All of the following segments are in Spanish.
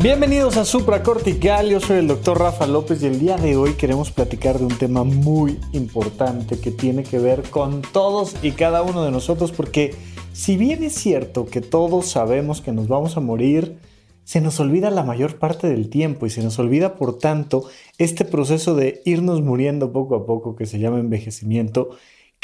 Bienvenidos a Supracortical, yo soy el doctor Rafa López y el día de hoy queremos platicar de un tema muy importante que tiene que ver con todos y cada uno de nosotros porque si bien es cierto que todos sabemos que nos vamos a morir, se nos olvida la mayor parte del tiempo y se nos olvida por tanto este proceso de irnos muriendo poco a poco que se llama envejecimiento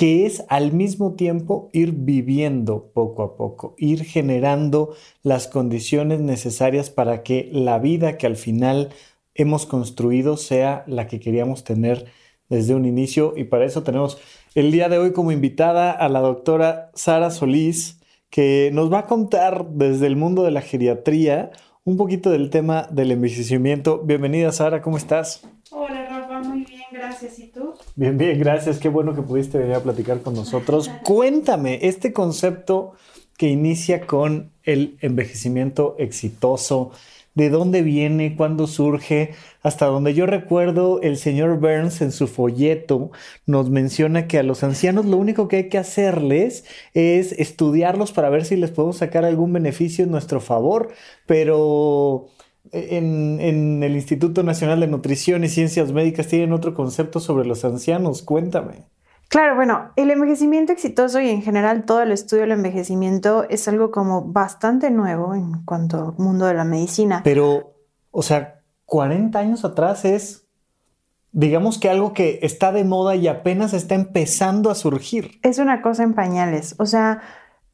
que es al mismo tiempo ir viviendo poco a poco, ir generando las condiciones necesarias para que la vida que al final hemos construido sea la que queríamos tener desde un inicio. Y para eso tenemos el día de hoy como invitada a la doctora Sara Solís, que nos va a contar desde el mundo de la geriatría un poquito del tema del envejecimiento. Bienvenida Sara, ¿cómo estás? Hola Rafa, muy bien, gracias. ¿Y tú? Bien, bien, gracias. Qué bueno que pudiste venir a platicar con nosotros. Cuéntame este concepto que inicia con el envejecimiento exitoso. ¿De dónde viene? ¿Cuándo surge? Hasta donde yo recuerdo, el señor Burns en su folleto nos menciona que a los ancianos lo único que hay que hacerles es estudiarlos para ver si les podemos sacar algún beneficio en nuestro favor, pero en, el Instituto Nacional de Nutrición y Ciencias Médicas tienen otro concepto sobre los ancianos. Cuéntame. Claro, bueno, el envejecimiento exitoso y en general todo el estudio del envejecimiento es algo como bastante nuevo en cuanto al mundo de la medicina. Pero, o sea, 40 años atrás es, digamos que algo que está de moda y apenas está empezando a surgir. Es una cosa en pañales, o sea,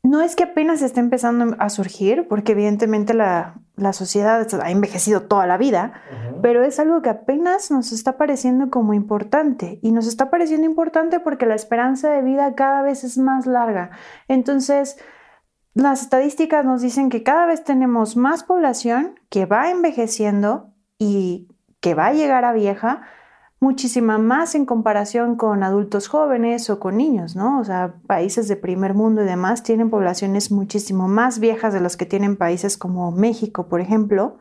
no es que apenas esté empezando a surgir, porque evidentemente la, sociedad ha envejecido toda la vida, pero es algo que apenas nos está pareciendo como importante. Y nos está pareciendo importante porque la esperanza de vida cada vez es más larga. Entonces, las estadísticas nos dicen que cada vez tenemos más población que va envejeciendo y que va a llegar a vieja, muchísima más en comparación con adultos jóvenes o con niños, ¿no? O sea, países de primer mundo y demás tienen poblaciones muchísimo más viejas de las que tienen países como México, por ejemplo.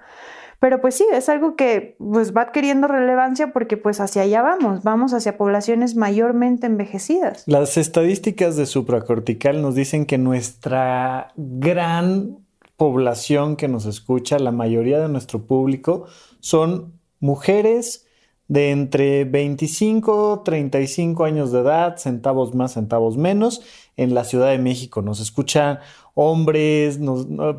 Pero pues sí, es algo que pues va adquiriendo relevancia porque pues hacia allá vamos, vamos hacia poblaciones mayormente envejecidas. Las estadísticas de supracortical nos dicen que nuestra gran población que nos escucha, la mayoría de nuestro público, son mujeres de entre 25 35 años de edad, centavos más, centavos menos, en la Ciudad de México. Nos escuchan hombres,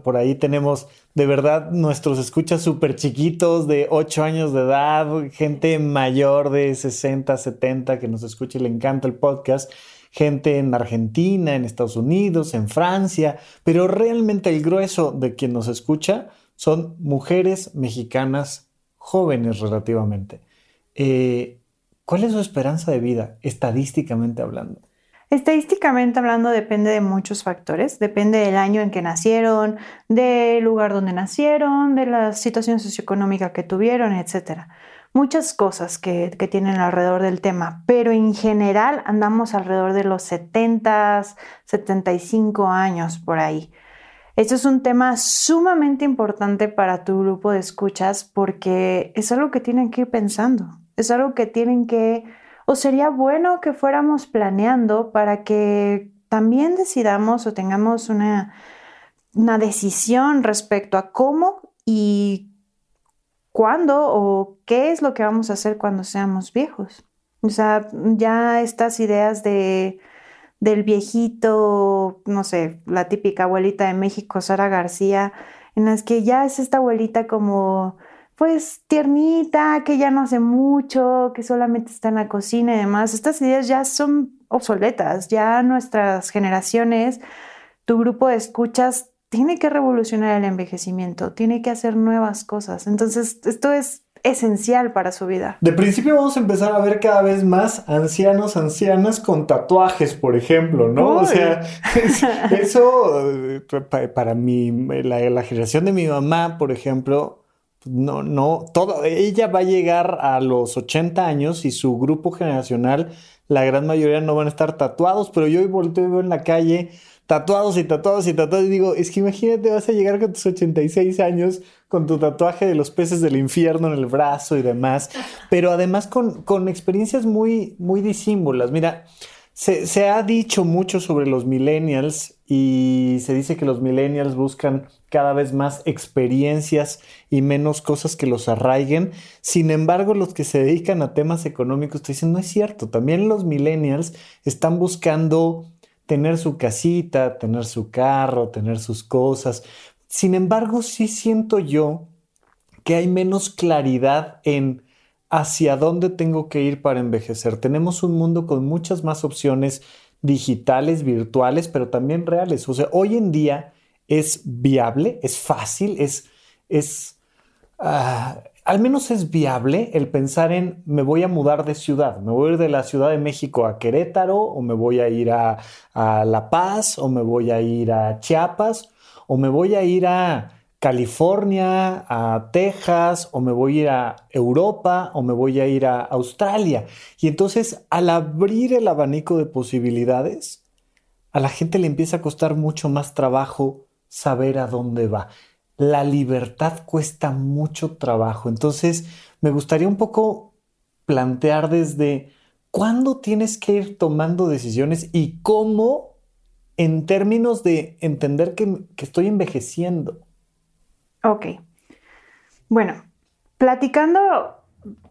por ahí tenemos de verdad nuestros escuchas súper chiquitos de 8 años de edad, gente mayor de 60, 70 que nos escucha y le encanta el podcast, gente en Argentina, en Estados Unidos, en Francia, pero realmente el grueso de quien nos escucha son mujeres mexicanas jóvenes relativamente. Eh, ¿Cuál es su esperanza de vida, estadísticamente hablando? Estadísticamente hablando depende de muchos factores, depende del año en que nacieron, del lugar donde nacieron, de la situación socioeconómica que tuvieron, etc. Muchas cosas que, que tienen alrededor del tema, pero en general andamos alrededor de los 70, 75 años por ahí. Esto es un tema sumamente importante para tu grupo de escuchas porque es algo que tienen que ir pensando es algo que tienen que, o sería bueno que fuéramos planeando para que también decidamos o tengamos una, una decisión respecto a cómo y cuándo o qué es lo que vamos a hacer cuando seamos viejos. O sea, ya estas ideas de del viejito, no sé, la típica abuelita de México, Sara García, en las que ya es esta abuelita como pues tiernita, que ya no hace mucho, que solamente está en la cocina y demás. Estas ideas ya son obsoletas, ya nuestras generaciones, tu grupo de escuchas tiene que revolucionar el envejecimiento, tiene que hacer nuevas cosas. Entonces, esto es esencial para su vida. De principio vamos a empezar a ver cada vez más ancianos, ancianas con tatuajes, por ejemplo, ¿no? O sea, eso eh, para mí, la generación de mi mamá, por ejemplo, no, no, todo, ella va a llegar a los 80 años y su grupo generacional, la gran mayoría no van a estar tatuados, pero yo hoy volteo y veo en la calle tatuados y tatuados y tatuados y digo, es que imagínate, vas a llegar con tus 86 años con tu tatuaje de los peces del infierno en el brazo y demás, pero además con, con experiencias muy, muy disímbolas. Mira, se, ha dicho mucho sobre los millennials y se dice que los millennials buscan cada vez más experiencias y menos cosas que los arraiguen. Sin embargo, los que se dedican a temas económicos te dicen, no es cierto, también los millennials están buscando tener su casita, tener su carro, tener sus cosas. Sin embargo, sí siento yo que hay menos claridad en hacia dónde tengo que ir para envejecer. Tenemos un mundo con muchas más opciones digitales, virtuales, pero también reales. O sea, hoy en día es viable, es fácil, es, es, ah, al menos es viable el pensar en me voy a mudar de ciudad, me voy a ir de la Ciudad de México a Querétaro, o me voy a ir a La Paz, o me voy a ir a Chiapas, o me voy a ir a California, a Texas, o me voy a ir a Europa, o me voy a ir a Australia. Y entonces, al abrir el abanico de posibilidades, a la gente le empieza a costar mucho más trabajo saber a dónde va. La libertad cuesta mucho trabajo. Entonces, me gustaría un poco plantear desde cuándo tienes que ir tomando decisiones y cómo en términos de entender que, que estoy envejeciendo. Ok. Bueno, platicando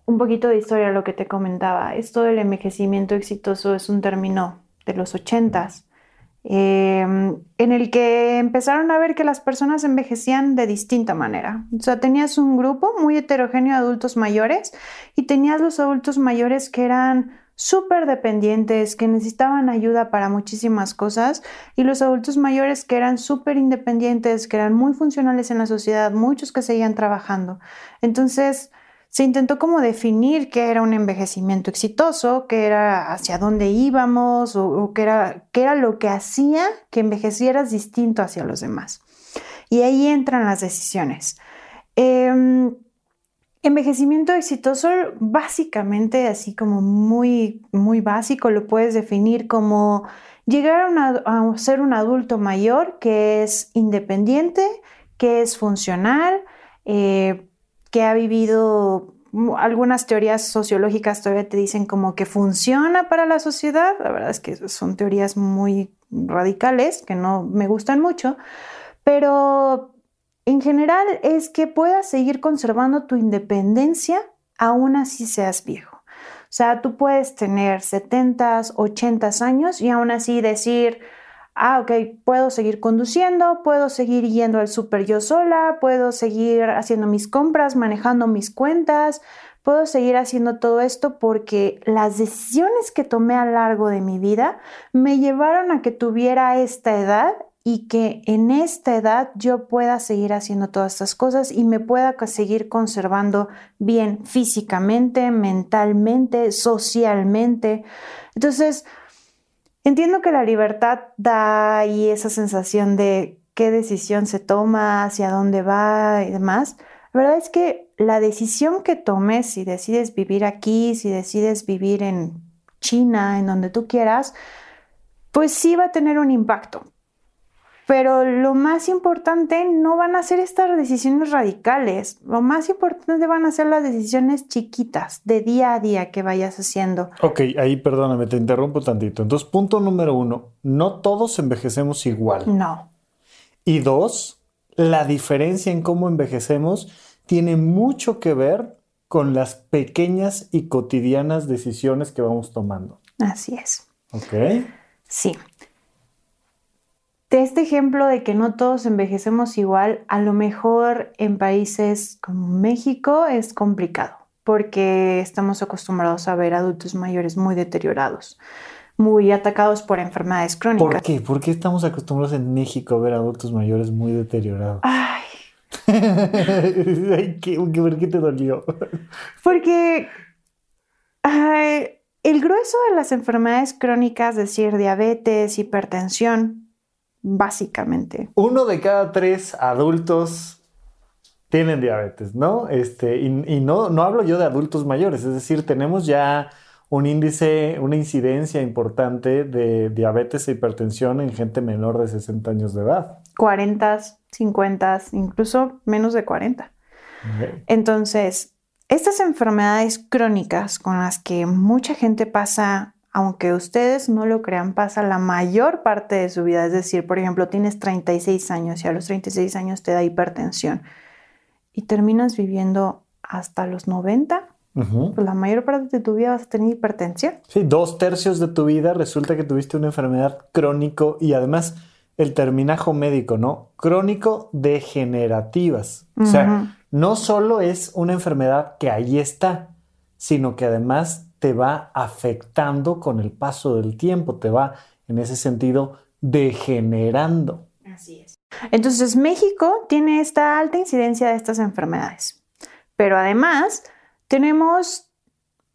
un poquito de historia, lo que te comentaba, esto del envejecimiento exitoso es un término de los ochentas, em, en el que empezaron a ver que las personas envejecían de distinta manera. O sea, tenías un grupo muy heterogéneo de adultos mayores y tenías los adultos mayores que eran súper dependientes, que necesitaban ayuda para muchísimas cosas, y los adultos mayores que eran súper independientes, que eran muy funcionales en la sociedad, muchos que seguían trabajando. Entonces, se intentó como definir qué era un envejecimiento exitoso, qué era hacia dónde íbamos o, qué, era, qué era lo que hacía que envejecieras distinto hacia los demás. Y ahí entran las decisiones. Em, Envejecimiento exitoso, básicamente, así como muy, muy básico, lo puedes definir como llegar a, ser un adulto mayor que es independiente, que es funcional, eh, que ha vivido algunas teorías sociológicas todavía te dicen como que funciona para la sociedad. La verdad es que son teorías muy radicales que no me gustan mucho, pero en general es que puedas seguir conservando tu independencia aún así seas viejo. O sea, tú puedes tener 70, 80 años y aún así decir, ah, ok, puedo seguir conduciendo, puedo seguir yendo al súper yo sola, puedo seguir haciendo mis compras, manejando mis cuentas, puedo seguir haciendo todo esto porque las decisiones que tomé a lo largo de mi vida me llevaron a que tuviera esta edad y que en esta edad yo pueda seguir haciendo todas estas cosas y me pueda seguir conservando bien físicamente, mentalmente, socialmente. Entonces, entiendo que la libertad da ahí esa sensación de qué decisión se toma, hacia dónde va y demás. La verdad es que la decisión que tomes, si decides vivir aquí, si decides vivir en China, en donde tú quieras, pues sí va a tener un impacto pero lo más importante no van a ser estas decisiones radicales, lo más importante van a ser las decisiones chiquitas de día a día que vayas haciendo. Ok, ahí perdóname, te interrumpo tantito. Entonces, punto número uno, no todos envejecemos igual. No. Y dos, la diferencia en cómo envejecemos tiene mucho que ver con las pequeñas y cotidianas decisiones que vamos tomando. Así es. Ok. Sí de este ejemplo de que no todos envejecemos igual, a lo mejor en países como México es complicado porque estamos acostumbrados a ver adultos mayores muy deteriorados, muy atacados por enfermedades crónicas. ¿Por qué? ¿Por qué estamos acostumbrados en México a ver adultos mayores muy deteriorados? Ay. ¿qué, ¿Por qué te dolió? Porque el grueso de las enfermedades crónicas, es decir, diabetes, hipertensión, básicamente. Uno de cada tres adultos tienen diabetes, ¿no? Este, y, no, no hablo yo de adultos mayores, es decir, tenemos ya un índice, una incidencia importante de diabetes e hipertensión en gente menor de 60 años de edad. 40, 50, incluso menos de 40. Entonces, estas enfermedades crónicas con las que mucha gente pasa, aunque ustedes no lo crean, pasa la mayor parte de su vida. Es decir, por ejemplo, tienes 36 años y a los 36 años te da hipertensión y terminas viviendo hasta los 90, pues la mayor parte de tu vida vas a tener hipertensión. Sí, dos tercios de tu vida resulta que tuviste una enfermedad crónico y además el terminajo médico, ¿no? Crónico degenerativas. O sea, no solo es una enfermedad que ahí está, sino que además te va afectando con el paso del tiempo, te va en ese sentido degenerando. Así es. Entonces México tiene esta alta incidencia de estas enfermedades, pero además tenemos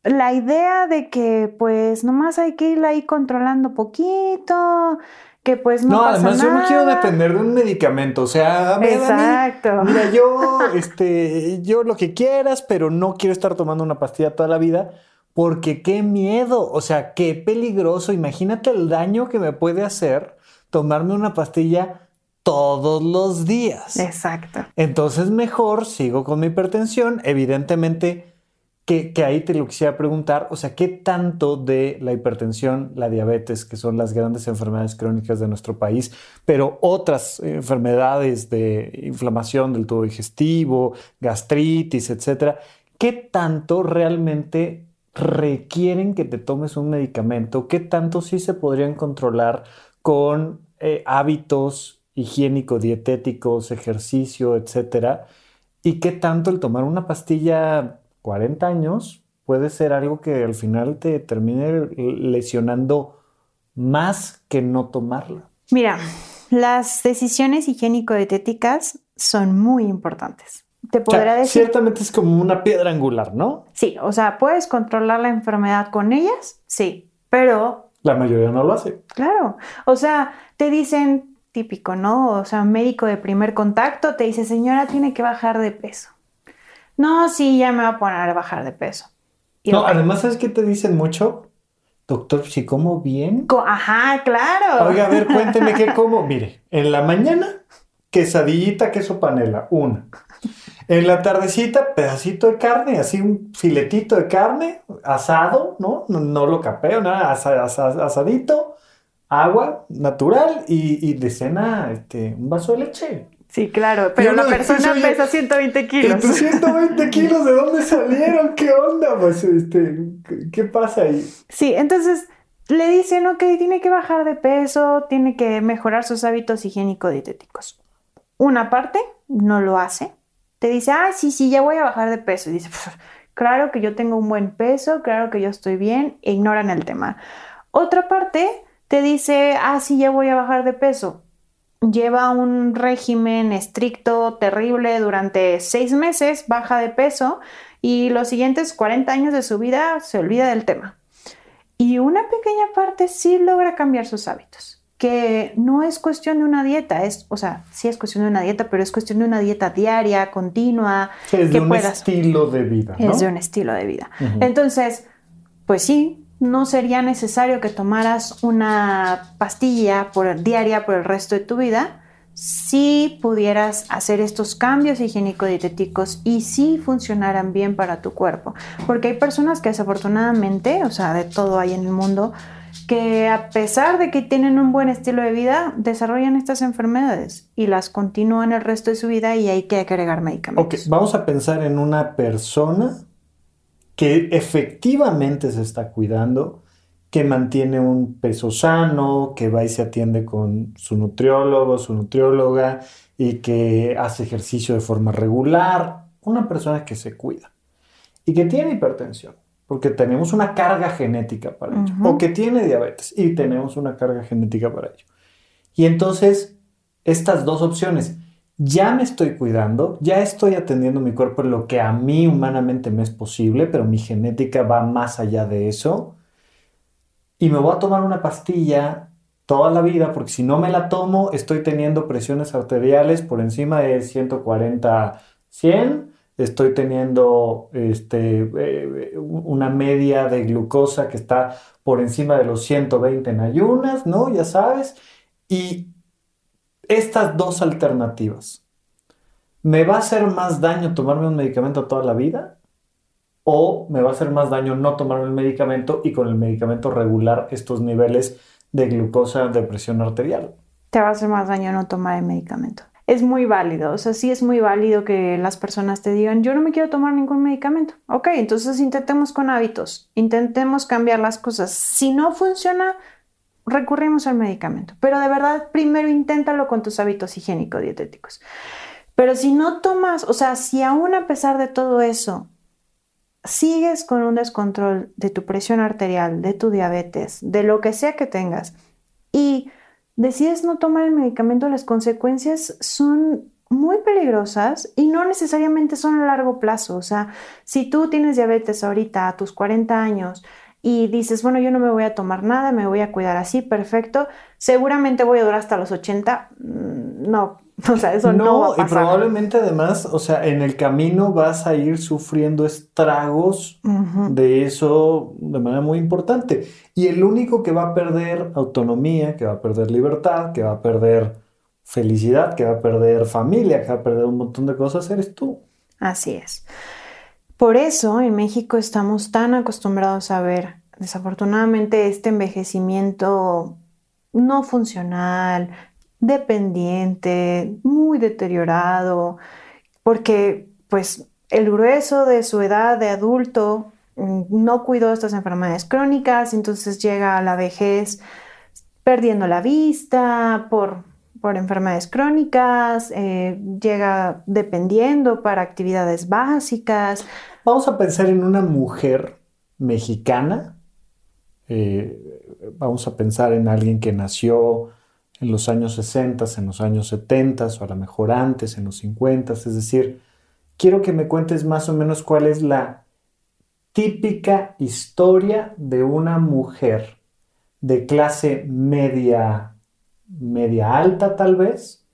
la idea de que pues nomás hay que ir ahí controlando poquito, que pues no. No, además yo no quiero depender de un medicamento. O sea, Exacto. mira, yo, este, yo lo que quieras, pero no quiero estar tomando una pastilla toda la vida. Porque qué miedo, o sea, qué peligroso. Imagínate el daño que me puede hacer tomarme una pastilla todos los días. Exacto. Entonces mejor sigo con mi hipertensión. Evidentemente, que, ahí te lo quisiera preguntar, o sea, ¿qué tanto de la hipertensión, la diabetes, que son las grandes enfermedades crónicas de nuestro país, pero otras enfermedades de inflamación del tubo digestivo, gastritis, etcétera, qué tanto realmente requieren que te tomes un medicamento? ¿Qué tanto sí se podrían controlar con eh, hábitos higiénico-dietéticos, ejercicio, etcétera? ¿Y qué tanto el tomar una pastilla 40 años puede ser algo que al final te termine lesionando más que no tomarla. Mira, las decisiones higiénico-dietéticas son muy importantes. Te podrá decir. Ciertamente es como una piedra angular, ¿no? Sí, o sea, puedes controlar la enfermedad con ellas, sí, pero. La mayoría no lo hace. Claro. O sea, te dicen típico, ¿no? O sea, un médico de primer contacto te dice, señora, tiene que bajar de peso no, sí, ya me voy a poner a bajar de peso. no, además, ¿sabes qué te dicen mucho? Doctor, si como bien. Ajá, claro. Oiga, a ver, cuénteme qué como. Mire, en la mañana, quesadillita, queso panela, una. En la tardecita, pedacito de carne, así un filetito de carne, asado, ¿no? No, lo capeo, nada, asadito, agua natural y, y de cena este, un vaso de leche. Sí, claro, pero la persona pesa 120 kilos. 120 kilos, ¿de dónde salieron? ¿Qué onda? Pues, este, ¿qué pasa ahí? Sí, entonces le dicen, ok, tiene que bajar de peso, tiene que mejorar sus hábitos higiénico-dietéticos. Una parte no lo hace. Te dice, ah, sí, sí, ya voy a bajar de peso. Y dice, claro que yo tengo un buen peso, claro que yo estoy bien, e ignoran el tema. Otra parte te dice, ah, sí, ya voy a bajar de peso lleva un régimen estricto, terrible durante seis meses, baja de peso y los siguientes 40 años de su vida se olvida del tema. Y una pequeña parte sí logra cambiar sus hábitos, que no es cuestión de una dieta, es, o sea, sí es cuestión de una dieta, pero es cuestión de una dieta diaria, continua. es de un estilo de vida. Es de un estilo de vida. Entonces, pues sí, no sería necesario que tomaras una pastilla por, diaria por el resto de tu vida si pudieras hacer estos cambios higiénico-dietéticos y si funcionaran bien para tu cuerpo. Porque hay personas que desafortunadamente, o sea, de todo hay en el mundo, que a pesar de que tienen un buen estilo de vida, desarrollan estas enfermedades y las continúan el resto de su vida y hay que agregar medicamentos. Ok, vamos a pensar en una persona que efectivamente se está cuidando, que mantiene un peso sano, que va y se atiende con su nutriólogo, su nutrióloga y que hace ejercicio de forma regular, una persona que se cuida y que tiene hipertensión, porque tenemos una carga genética para ello, o que tiene diabetes y tenemos una carga genética para ello. Y entonces, estas dos opciones, ya me estoy cuidando, ya estoy atendiendo mi cuerpo en lo que a mí humanamente me es posible, pero mi genética va más allá de eso. Y me voy a tomar una pastilla toda la vida, porque si no me la tomo, estoy teniendo presiones arteriales por encima de 140 100, estoy teniendo este, eh, una media de glucosa que está por encima de los 120 en ayunas, ¿no? Ya sabes. Y estas dos alternativas, ¿me va a hacer más daño tomarme un medicamento toda la vida? ¿O me va a hacer más daño no tomarme el medicamento y con el medicamento regular estos niveles de glucosa de presión arterial? Te va a hacer más daño no tomar el medicamento es muy válido. O sea, sí es muy válido que las personas te digan, yo no me quiero tomar ningún medicamento. Ok, entonces intentemos con hábitos, intentemos cambiar las cosas. Si no funciona, recurrimos al medicamento. Pero de verdad, primero inténtalo con tus hábitos higiénico-dietéticos. Pero si no tomas, o sea, si aún a pesar de todo eso, sigues con un descontrol de tu presión arterial, de tu diabetes, de lo que sea que tengas, y decides no tomar el medicamento, las consecuencias son muy peligrosas y no necesariamente son a largo plazo. O sea, si tú tienes diabetes ahorita a tus 40 años y dices, bueno, yo no me voy a tomar nada, me voy a cuidar así, perfecto, seguramente voy a durar hasta los 80. Mm, no, O sea, eso no, va a pasar. Y probablemente además, o sea, en el camino vas a ir sufriendo estragos de eso de manera muy importante. Y el único que va a perder autonomía, que va a perder libertad, que va a perder felicidad, que va a perder familia, que va a perder un montón de cosas, eres tú. Así es. Por eso en México estamos tan acostumbrados a ver, desafortunadamente, este envejecimiento no funcional, dependiente, muy deteriorado, porque pues el grueso de su edad de adulto mm, no cuidó estas enfermedades crónicas, entonces llega a la vejez perdiendo la vista por, por enfermedades crónicas, eh, llega dependiendo para actividades básicas. Vamos a pensar en una mujer mexicana, eh, vamos a pensar en alguien que nació en los años 60, en los años 70 o a lo mejor antes, en los 50. Es decir, quiero que me cuentes más o menos cuál es la típica historia de una mujer de clase media, media alta tal vez,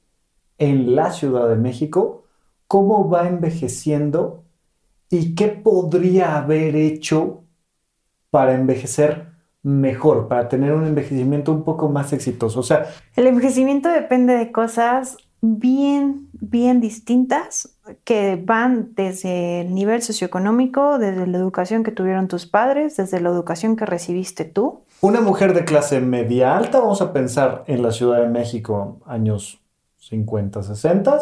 en la Ciudad de México, cómo va envejeciendo y qué podría haber hecho para envejecer mejor, para tener un envejecimiento un poco más exitoso. O sea, el envejecimiento depende de cosas bien, bien distintas que van desde el nivel socioeconómico, desde la educación que tuvieron tus padres, desde la educación que recibiste tú. Una mujer de clase media alta, vamos a pensar en la Ciudad de México, años 50, 60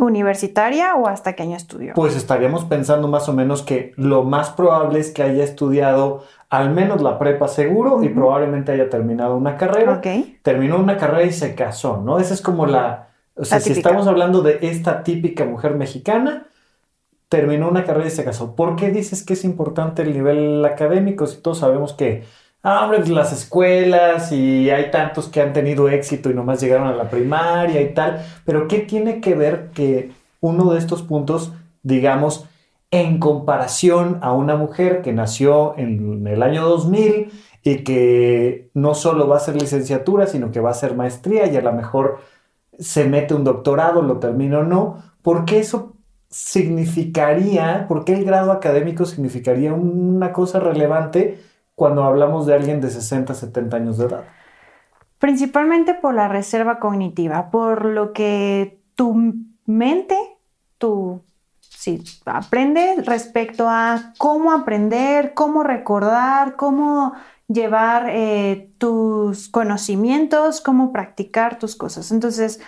universitaria o hasta qué año estudió? Pues estaríamos pensando más o menos que lo más probable es que haya estudiado al menos la prepa seguro y probablemente haya terminado una carrera. Terminó una carrera y se casó, ¿no? Esa es como la... O sea, si estamos hablando de esta típica mujer mexicana, terminó una carrera y se casó. ¿Por qué dices que es importante el nivel académico si todos sabemos que ah, hombre, pues, las escuelas y hay tantos que han tenido éxito y nomás llegaron a la primaria y tal, pero ¿qué tiene que ver que uno de estos puntos, digamos, en comparación a una mujer que nació en el año 2000 y que no solo va a hacer licenciatura, sino que va a hacer maestría y a lo mejor se mete un doctorado, lo termina o no, ¿por qué eso significaría, por qué el grado académico significaría una cosa relevante cuando hablamos de alguien de 60, 70 años de edad? Principalmente por la reserva cognitiva, por lo que tu mente, tu sí, aprende respecto a cómo aprender, cómo recordar, cómo llevar eh, tus conocimientos, cómo practicar tus cosas. Entonces,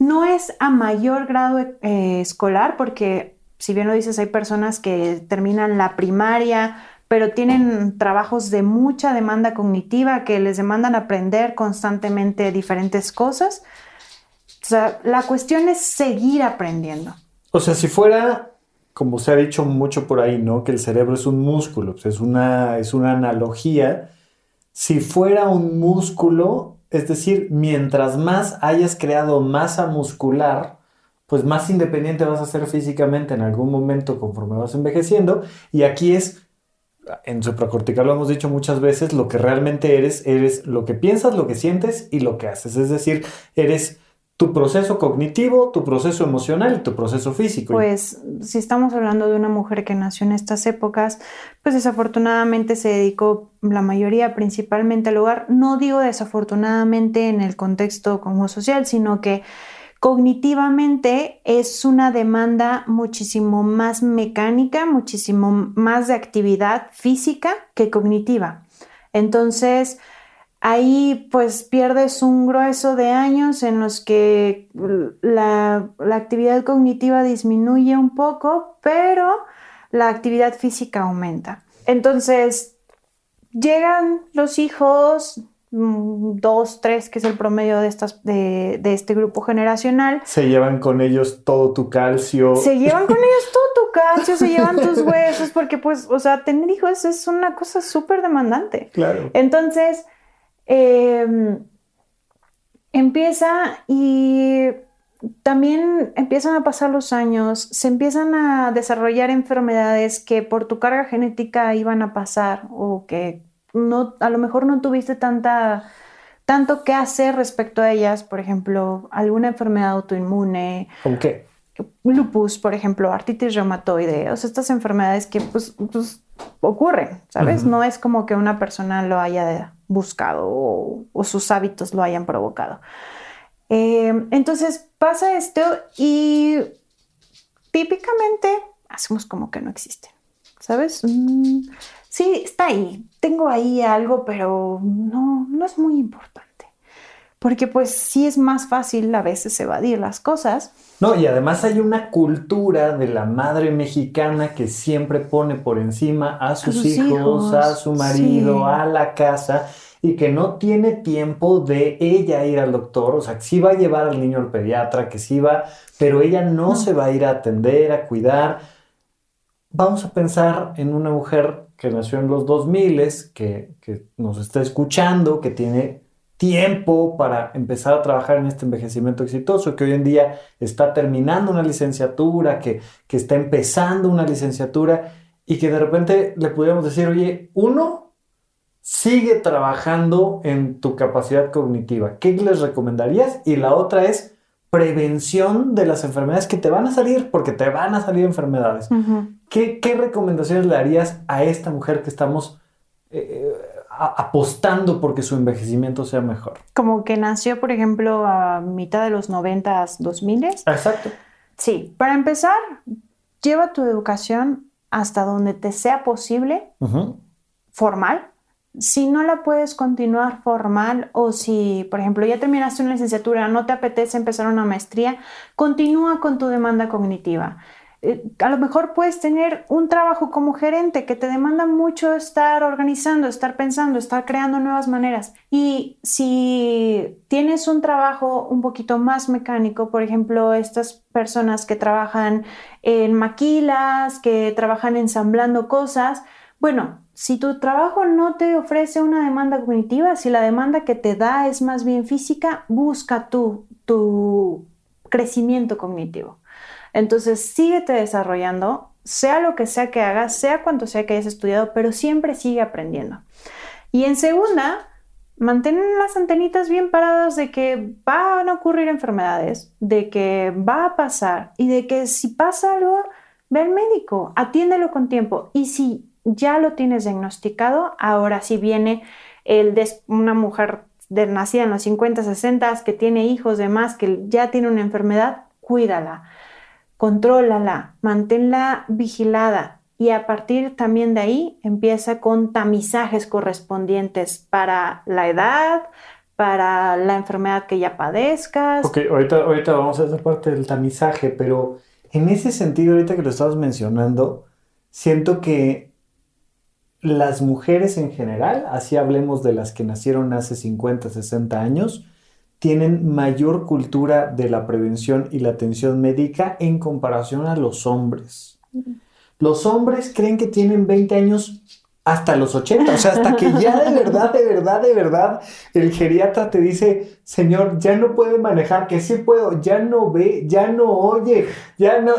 no es a mayor grado eh, escolar, porque si bien lo dices, hay personas que terminan la primaria, pero tienen trabajos de mucha demanda cognitiva que les demandan aprender constantemente diferentes cosas. La cuestión es seguir aprendiendo. O sea, si fuera, como se ha dicho mucho por ahí, ¿no? Que el cerebro es un músculo, pues es una, es una analogía. Si fuera un músculo, es decir, mientras más hayas creado masa muscular, pues más independiente vas a ser físicamente en algún momento conforme vas envejeciendo. Y aquí es en supracortical lo hemos dicho muchas veces, lo que realmente eres, eres lo que piensas, lo que sientes y lo que haces. Es decir, eres tu proceso cognitivo, tu proceso emocional y tu proceso físico. Pues si estamos hablando de una mujer que nació en estas épocas, pues desafortunadamente se dedicó la mayoría principalmente al hogar. No digo desafortunadamente en el contexto como social, sino que cognitivamente es una demanda muchísimo más mecánica, muchísimo más de actividad física que cognitiva. Entonces, ahí pues pierdes un grueso de años en los que la, actividad cognitiva disminuye un poco, pero la actividad física aumenta. Entonces, llegan los hijos, mm, dos, tres, que es el promedio de, estas, de, este grupo generacional. Se llevan con ellos todo tu calcio. Se llevan con ellos todo tu calcio, se llevan tus huesos, porque pues, o sea, tener hijos es una cosa súper demandante. Claro. Entonces, Em, empieza y también empiezan a pasar los años, se empiezan a desarrollar enfermedades que por tu carga genética iban a pasar o que no, a lo mejor no tuviste tanta, tanto que hacer respecto a ellas, por ejemplo, alguna enfermedad autoinmune. ¿Con qué? Lupus, por ejemplo, artritis reumatoide, o sea, estas enfermedades que pues, pues ocurren, ¿sabes? No es como que una persona lo haya buscado o, sus hábitos lo hayan provocado. Eh, entonces pasa esto y típicamente hacemos como que no existe, ¿sabes? Mm, sí, está ahí, tengo ahí algo, pero no, no es muy importante. Porque pues sí es más fácil a veces evadir las cosas. No, y además hay una cultura de la madre mexicana que siempre pone por encima a sus, hijos, a su marido, a la casa y que no tiene tiempo de ella ir al doctor, o sea, que sí va a llevar al niño al pediatra, que sí va, pero ella no, se va a ir a atender, a cuidar. Vamos a pensar en una mujer que nació en los 2000, que, que nos está escuchando, que tiene tiempo para empezar a trabajar en este envejecimiento exitoso, que hoy en día está terminando una licenciatura, que, que está empezando una licenciatura y que de repente le pudiéramos decir, oye, uno, sigue trabajando en tu capacidad cognitiva. ¿Qué les recomendarías? Y la otra es prevención de las enfermedades que te van a salir, porque te van a salir enfermedades. ¿Qué, recomendaciones le harías a esta mujer que estamos eh, apostando porque su envejecimiento sea mejor? Como que nació, por ejemplo, a mitad de los 90, 2000. Exacto. Sí, para empezar, lleva tu educación hasta donde te sea posible, formal, si no la puedes continuar formal o si, por ejemplo, ya terminaste una licenciatura, no te apetece empezar una maestría, continúa con tu demanda cognitiva. Eh, a lo mejor puedes tener un trabajo como gerente que te demanda mucho estar organizando, estar pensando, estar creando nuevas maneras. Y si tienes un trabajo un poquito más mecánico, por ejemplo, estas personas que trabajan en maquilas, que trabajan ensamblando cosas, bueno, si tu trabajo no te ofrece una demanda cognitiva, si la demanda que te da es más bien física, busca tú tu crecimiento cognitivo. Entonces, síguete desarrollando, sea lo que sea que hagas, sea cuanto sea que hayas estudiado, pero siempre sigue aprendiendo. Y en segunda, mantén las antenitas bien paradas de que van a ocurrir enfermedades, de que va a pasar y de que si pasa algo, ve al médico, atiéndelo con tiempo. Y si ya lo tienes diagnosticado, ahora si viene el una mujer de, nacida en los 50, 60, que tiene hijos, demás, que ya tiene una enfermedad, cuídala, contrólala, manténla vigilada y a partir también de ahí empieza con tamizajes correspondientes para la edad, para la enfermedad que ya padezcas. Ok, ahorita, vamos a esa parte del tamizaje, pero en ese sentido, ahorita que lo estabas mencionando, siento que las mujeres en general, así hablemos de las que nacieron hace 50, 60 años, tienen mayor cultura de la prevención y la atención médica en comparación a los hombres. Los hombres creen que tienen 20 años hasta los 80, o sea, hasta que ya de verdad, de verdad, de verdad, el geriatra te dice, señor, ya no puede manejar, que sí puedo, ya no ve, ya no oye, ya no,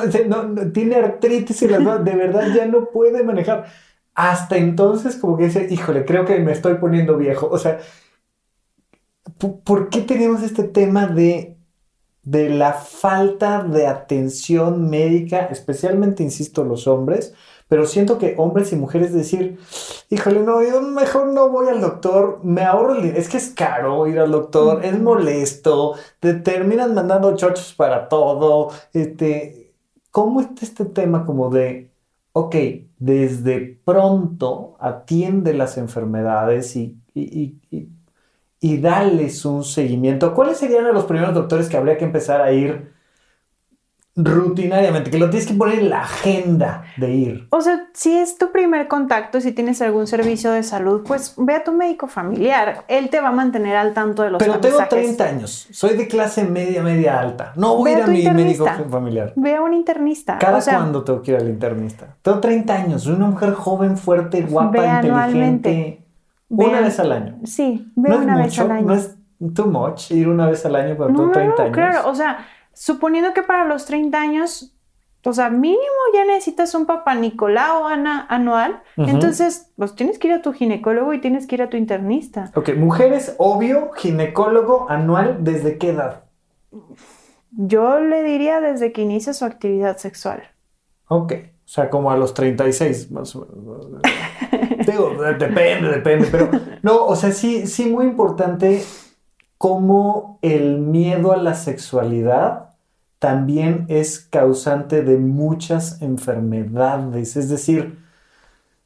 tiene artritis y de verdad ya no puede manejar hasta entonces como que dice, híjole, creo que me estoy poniendo viejo. O sea, ¿por qué tenemos este tema de de la falta de atención médica, especialmente, insisto, los hombres, pero siento que hombres y mujeres decir, híjole, no, yo mejor no voy al doctor, me ahorro el dinero, es que es caro ir al doctor, es molesto, te terminan mandando chochos para todo, este, ¿cómo está este tema como de, ok, desde pronto atiende las enfermedades y, y, y, y, darles un seguimiento? ¿Cuáles serían los primeros doctores que habría que empezar a ir? rutinariamente, que lo tienes que poner en la agenda de ir. O sea, si es tu primer contacto, si tienes algún servicio de salud, pues ve a tu médico familiar. Él te va a mantener al tanto de los Pero tengo 30 años, soy de clase media, media alta. No voy a ir a, mi médico familiar. Ve a un internista. ¿Cada cuándo tengo que ir al internista? Tengo 30 años, soy una mujer joven, fuerte, guapa, inteligente. Una vez al año. Sí, ve una vez al año. No es too much ir una vez al año cuando tengo 30 años. Claro, o sea suponiendo que para los 30 años, o sea, mínimo ya necesitas un papá Nicolau Ana anual, entonces pues tienes que ir a tu ginecólogo y tienes que ir a tu internista. Ok, mujeres, obvio, ginecólogo anual, ¿desde qué edad? Yo le diría desde que inicia su actividad sexual. Ok, o sea, como a los 36 más o menos. Digo, depende, depende, pero no, o sea, sí, sí muy importante cómo el miedo a la sexualidad también es causante de muchas enfermedades. Es decir,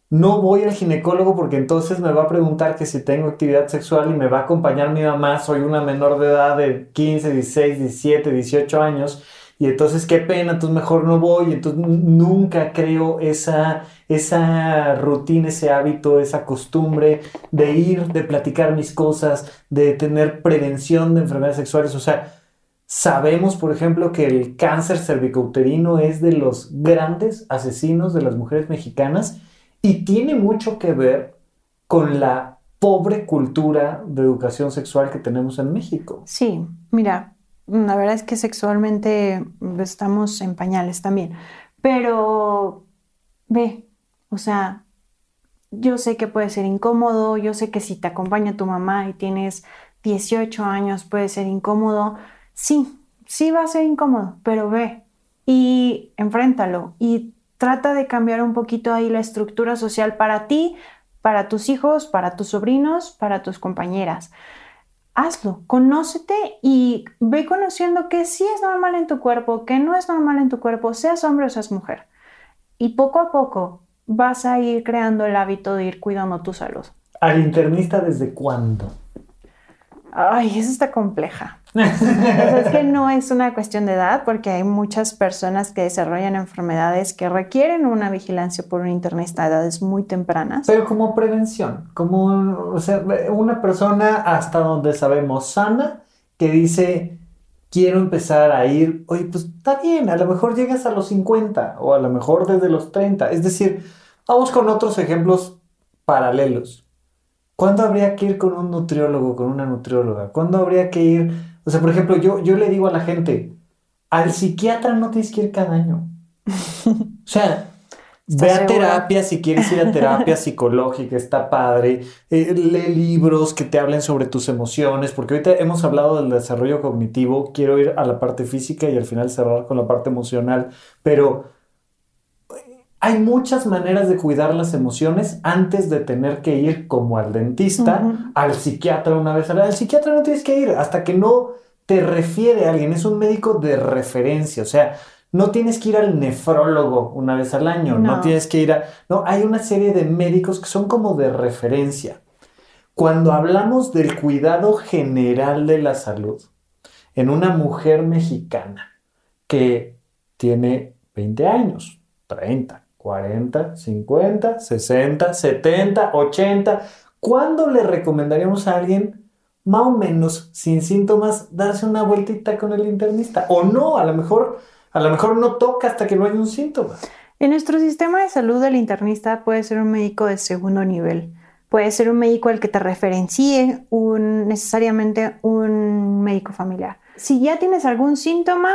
no voy al ginecólogo porque entonces me va a preguntar que si tengo actividad sexual y me va a acompañar mi mamá, soy una menor de edad de 15, 16, 17, 18 años. Y entonces qué pena, entonces mejor no voy, entonces nunca creo esa, esa rutina, ese hábito, esa costumbre de ir, de platicar mis cosas, de tener prevención de enfermedades sexuales. O sea, Sabemos, por ejemplo, que el cáncer cervicouterino es de los grandes asesinos de las mujeres mexicanas y tiene mucho que ver con la pobre cultura de educación sexual que tenemos en México. Sí, mira, la verdad es que sexualmente estamos en pañales también, pero ve, o sea, yo sé que puede ser incómodo, yo sé que si te acompaña tu mamá y tienes 18 años puede ser incómodo, sí, sí va a ser incómodo, pero ve y enfréntalo y trata de cambiar un poquito ahí la estructura social para ti, para tus hijos, para tus sobrinos, para tus compañeras. Hazlo, conócete y ve conociendo que sí es normal en tu cuerpo, que no es normal en tu cuerpo, seas hombre o seas mujer. Y poco a poco vas a ir creando el hábito de ir cuidando tu salud. ¿Al internista desde cuándo? Ay, eso está compleja. Es que no es una cuestión de edad porque hay muchas personas que desarrollan enfermedades que requieren una vigilancia por un internista a edades muy tempranas. Pero como prevención, como o sea, una persona hasta donde sabemos sana que dice quiero empezar a ir, oye, pues está bien, a lo mejor llegas a los 50 o a lo mejor desde los 30. Es decir, vamos con otros ejemplos paralelos. ¿Cuándo habría que ir con un nutriólogo, con una nutrióloga? ¿Cuándo habría que ir o sea, por ejemplo, yo, yo le digo a la gente, al psiquiatra no tienes que ir cada año. o sea, ve a terapia si quieres ir a terapia psicológica, está padre. Eh, lee libros que te hablen sobre tus emociones, porque ahorita hemos hablado del desarrollo cognitivo, quiero ir a la parte física y al final cerrar con la parte emocional, pero hay muchas maneras de cuidar las emociones antes de tener que ir como al dentista, al psiquiatra una vez al año. Al psiquiatra no tienes que ir hasta que no te refiere a alguien, es un médico de referencia, o sea, no tienes que ir al nefrólogo una vez al año, no, no. tienes que ir a... No, hay una serie de médicos que son como de referencia. Cuando hablamos del cuidado general de la salud en una mujer mexicana que tiene 20 años, 30, 40, 50, 60, 70, 80. ¿Cuándo le recomendaríamos a alguien, más o menos, sin síntomas, darse una vueltita con el internista? O no, a lo mejor, a lo mejor no toca hasta que no haya un síntoma. En nuestro sistema de salud, el internista puede ser un médico de segundo nivel. Puede ser un médico al que te referencie un, necesariamente un médico familiar. Si ya tienes algún síntoma,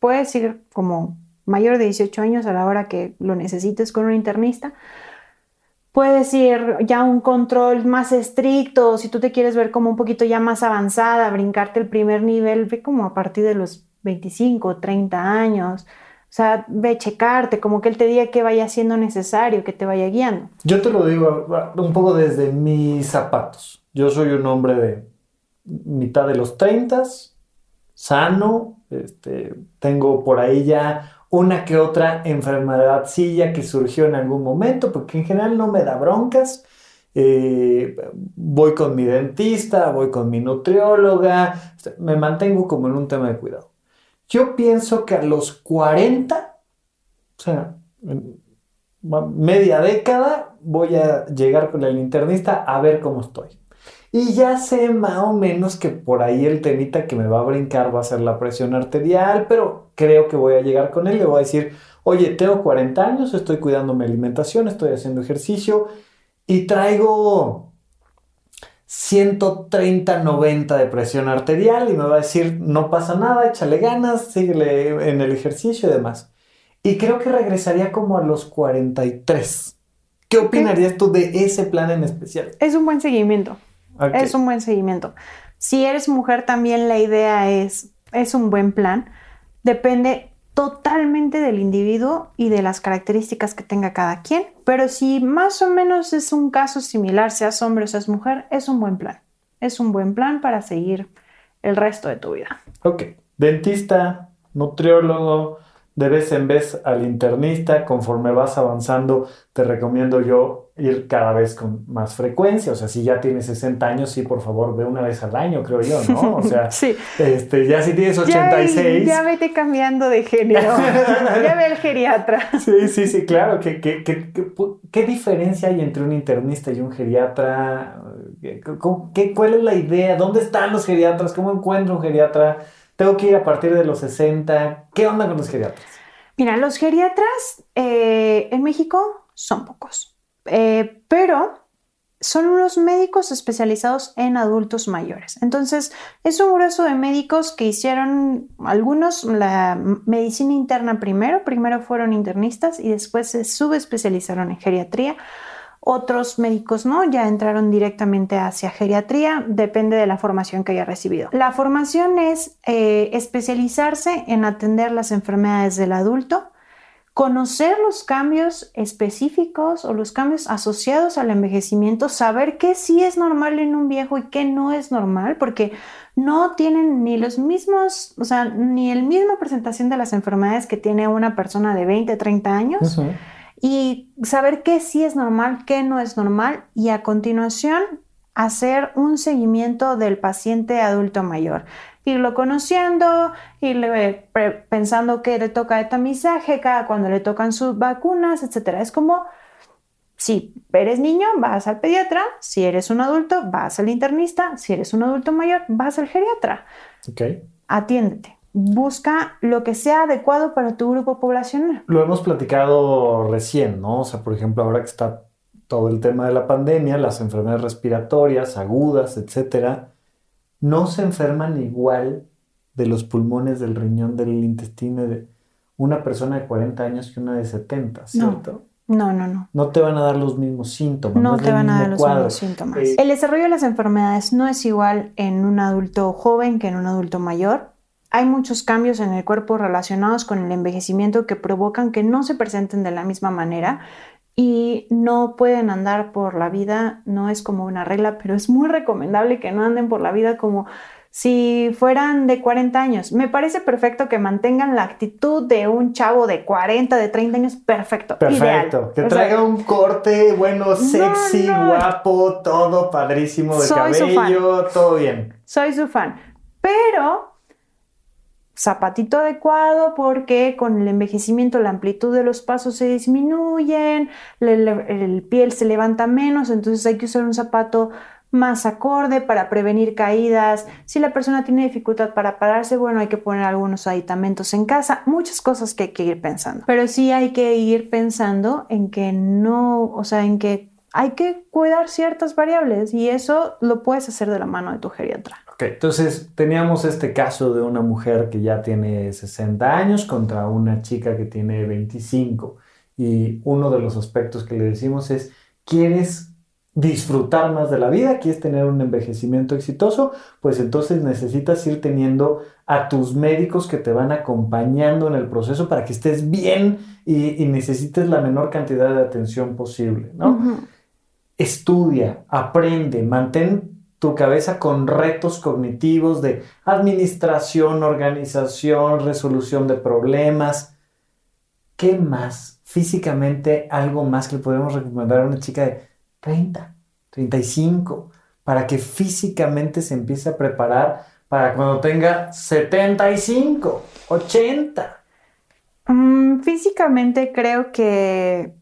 puedes ir como mayor de 18 años a la hora que lo necesites con un internista. Puedes ir ya un control más estricto, si tú te quieres ver como un poquito ya más avanzada, brincarte el primer nivel, ve como a partir de los 25, 30 años. O sea, ve checarte, como que él te diga que vaya siendo necesario, que te vaya guiando. Yo te lo digo un poco desde mis zapatos. Yo soy un hombre de mitad de los 30, sano, este, tengo por ahí ya una que otra enfermedad silla que surgió en algún momento, porque en general no me da broncas. Eh, voy con mi dentista, voy con mi nutrióloga, me mantengo como en un tema de cuidado. Yo pienso que a los 40, o sea, media década, voy a llegar con el internista a ver cómo estoy. Y ya sé más o menos que por ahí el temita que me va a brincar va a ser la presión arterial, pero creo que voy a llegar con él. Le voy a decir, oye, tengo 40 años, estoy cuidando mi alimentación, estoy haciendo ejercicio y traigo 130, 90 de presión arterial y me va a decir, no pasa nada, échale ganas, síguele en el ejercicio y demás. Y creo que regresaría como a los 43. ¿Qué opinarías tú de ese plan en especial? Es un buen seguimiento. Es un buen seguimiento. Si eres mujer también la idea es, es un buen plan. Depende totalmente del individuo y de las características que tenga cada quien, pero si más o menos es un caso similar, seas hombre o seas mujer, es un buen plan. Es un buen plan para seguir el resto de tu vida. Ok, dentista, nutriólogo, de vez en vez al internista, conforme vas avanzando, te recomiendo yo ir cada vez con más frecuencia. O sea, si ya tienes 60 años, sí, por favor, ve una vez al año, creo yo, ¿no? O sea, sí. este, ya si tienes 86. Ya, ya vete cambiando de género. ya ve el geriatra. Sí, sí, sí, claro. ¿Qué, qué, qué, qué, diferencia hay entre un internista y un geriatra? ¿Qué, ¿Cuál es la idea? ¿Dónde están los geriatras? ¿Cómo encuentro un geriatra? Tengo que ir a partir de los 60. ¿Qué onda con los geriatras? Mira, los geriatras eh, en México son pocos, eh, pero son unos médicos especializados en adultos mayores. Entonces, es un grueso de médicos que hicieron algunos la medicina interna primero, primero fueron internistas y después se subespecializaron en geriatría otros médicos no, ya entraron directamente hacia geriatría, depende de la formación que haya recibido. La formación es eh, especializarse en atender las enfermedades del adulto, conocer los cambios específicos o los cambios asociados al envejecimiento, saber qué sí es normal en un viejo y qué no es normal, porque no tienen ni los mismos, o sea, ni el misma presentación de las enfermedades que tiene una persona de 20, 30 años y saber qué sí es normal, qué no es normal y a continuación hacer un seguimiento del paciente adulto mayor. Irlo conociendo, irle pensando que le toca de tamizaje, cada cuando le tocan sus vacunas, etc. Es como si eres niño, vas al pediatra, si eres un adulto, vas al internista, si eres un adulto mayor, vas al geriatra. Okay. Atiéndete busca lo que sea adecuado para tu grupo poblacional. Lo hemos platicado recién, ¿no? O sea, por ejemplo, ahora que está todo el tema de la pandemia, las enfermedades respiratorias, agudas, etcétera, no se enferman igual de los pulmones, del riñón, del intestino de una persona de 40 años que una de 70, ¿cierto? No, no, no. No te van a dar los mismos síntomas. No, te van a dar los mismos síntomas. Eh, el desarrollo de las enfermedades no es igual en un adulto joven que en un adulto mayor. Hay muchos cambios en el cuerpo relacionados con el envejecimiento que provocan que no se presenten de la misma manera y no pueden andar por la vida, no es como una regla, pero es muy recomendable que no anden por la vida como si fueran de 40 años. Me parece perfecto que mantengan la actitud de un chavo de 40, de 30 años, perfecto. Perfecto. Que traiga un corte, bueno, sexy, guapo, todo padrísimo de cabello, todo bien. Soy su fan. Pero zapatito adecuado porque con el envejecimiento la amplitud de los pasos se disminuyen, el, piel se levanta menos, entonces hay que usar un zapato más acorde para prevenir caídas. Si la persona tiene dificultad para pararse, bueno, hay que poner algunos aditamentos en casa, muchas cosas que hay que ir pensando. Pero sí hay que ir pensando en que no, o sea, en que hay que cuidar ciertas variables y eso lo puedes hacer de la mano de tu geriatra. Entonces teníamos este caso de una mujer que ya tiene 60 años contra una chica que tiene 25 y uno de los aspectos que le decimos es, ¿quieres disfrutar más de la vida, quieres tener un envejecimiento exitoso, pues entonces necesitas ir teniendo a tus médicos que te van acompañando en el proceso para que estés bien y, necesites la menor cantidad de atención posible, ¿no? Estudia, aprende, mantén tu cabeza con retos cognitivos de administración, organización, resolución de problemas. ¿Qué más? Físicamente, algo más que podemos recomendar a una chica de 30, 35, para que físicamente se empiece a preparar para cuando tenga 75, 80. Mm, físicamente creo que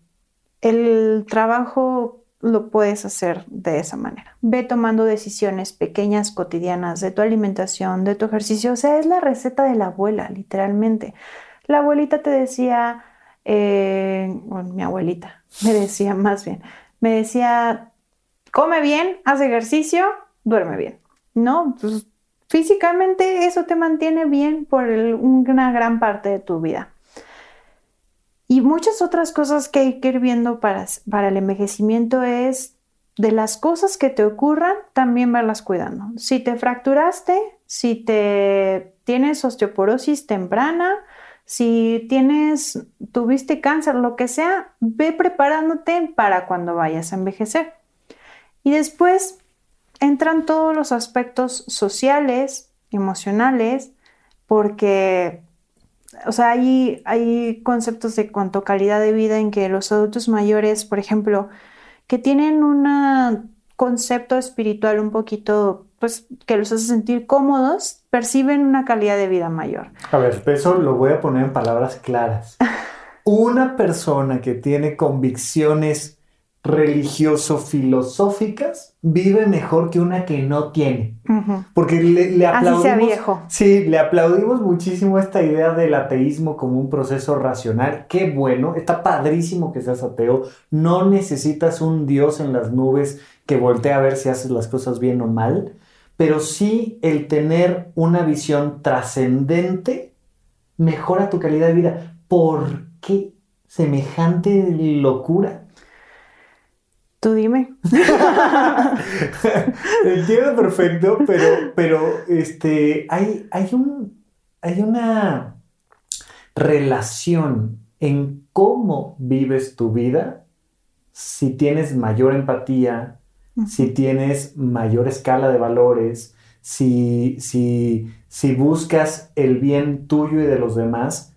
el trabajo lo puedes hacer de esa manera. Ve tomando decisiones pequeñas, cotidianas, de tu alimentación, de tu ejercicio. O sea, es la receta de la abuela, literalmente. La abuelita te decía, eh, mi abuelita me decía más bien, me decía, come bien, haz ejercicio, duerme bien, ¿no? Entonces, físicamente eso te mantiene bien por una gran parte de tu vida. Y muchas otras cosas que hay que ir viendo para, para el envejecimiento es de las cosas que te ocurran, también verlas cuidando. Si te fracturaste, si te tienes osteoporosis temprana, si tienes, tuviste cáncer, lo que sea, ve preparándote para cuando vayas a envejecer. Y después entran todos los aspectos sociales, emocionales, porque, o sea, hay, hay conceptos de cuanto calidad de vida en que los adultos mayores, por ejemplo, que tienen un concepto espiritual un poquito pues que los hace sentir cómodos, perciben una calidad de vida mayor. A ver, eso lo voy a poner en palabras claras. Una persona que tiene convicciones religioso-filosóficas vive mejor que una que no tiene. Porque le, aplaudimos. Así sea viejo. Sí, le aplaudimos muchísimo esta idea del ateísmo como un proceso racional. Qué bueno, está padrísimo que seas ateo. No necesitas un Dios en las nubes que voltee a ver si haces las cosas bien o mal pero sí el tener una visión trascendente mejora tu calidad de vida. ¿Por qué semejante locura? Tú dime. Entiendo perfecto, pero, pero este, hay, hay, un, hay una relación en cómo vives tu vida si tienes mayor empatía, si tienes mayor escala de valores, si, si, si buscas el bien tuyo y de los demás,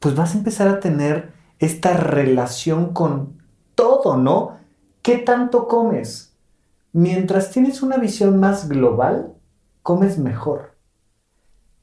pues vas a empezar a tener esta relación con todo, ¿no? ¿Qué tanto comes? Mientras tienes una visión más global, comes mejor.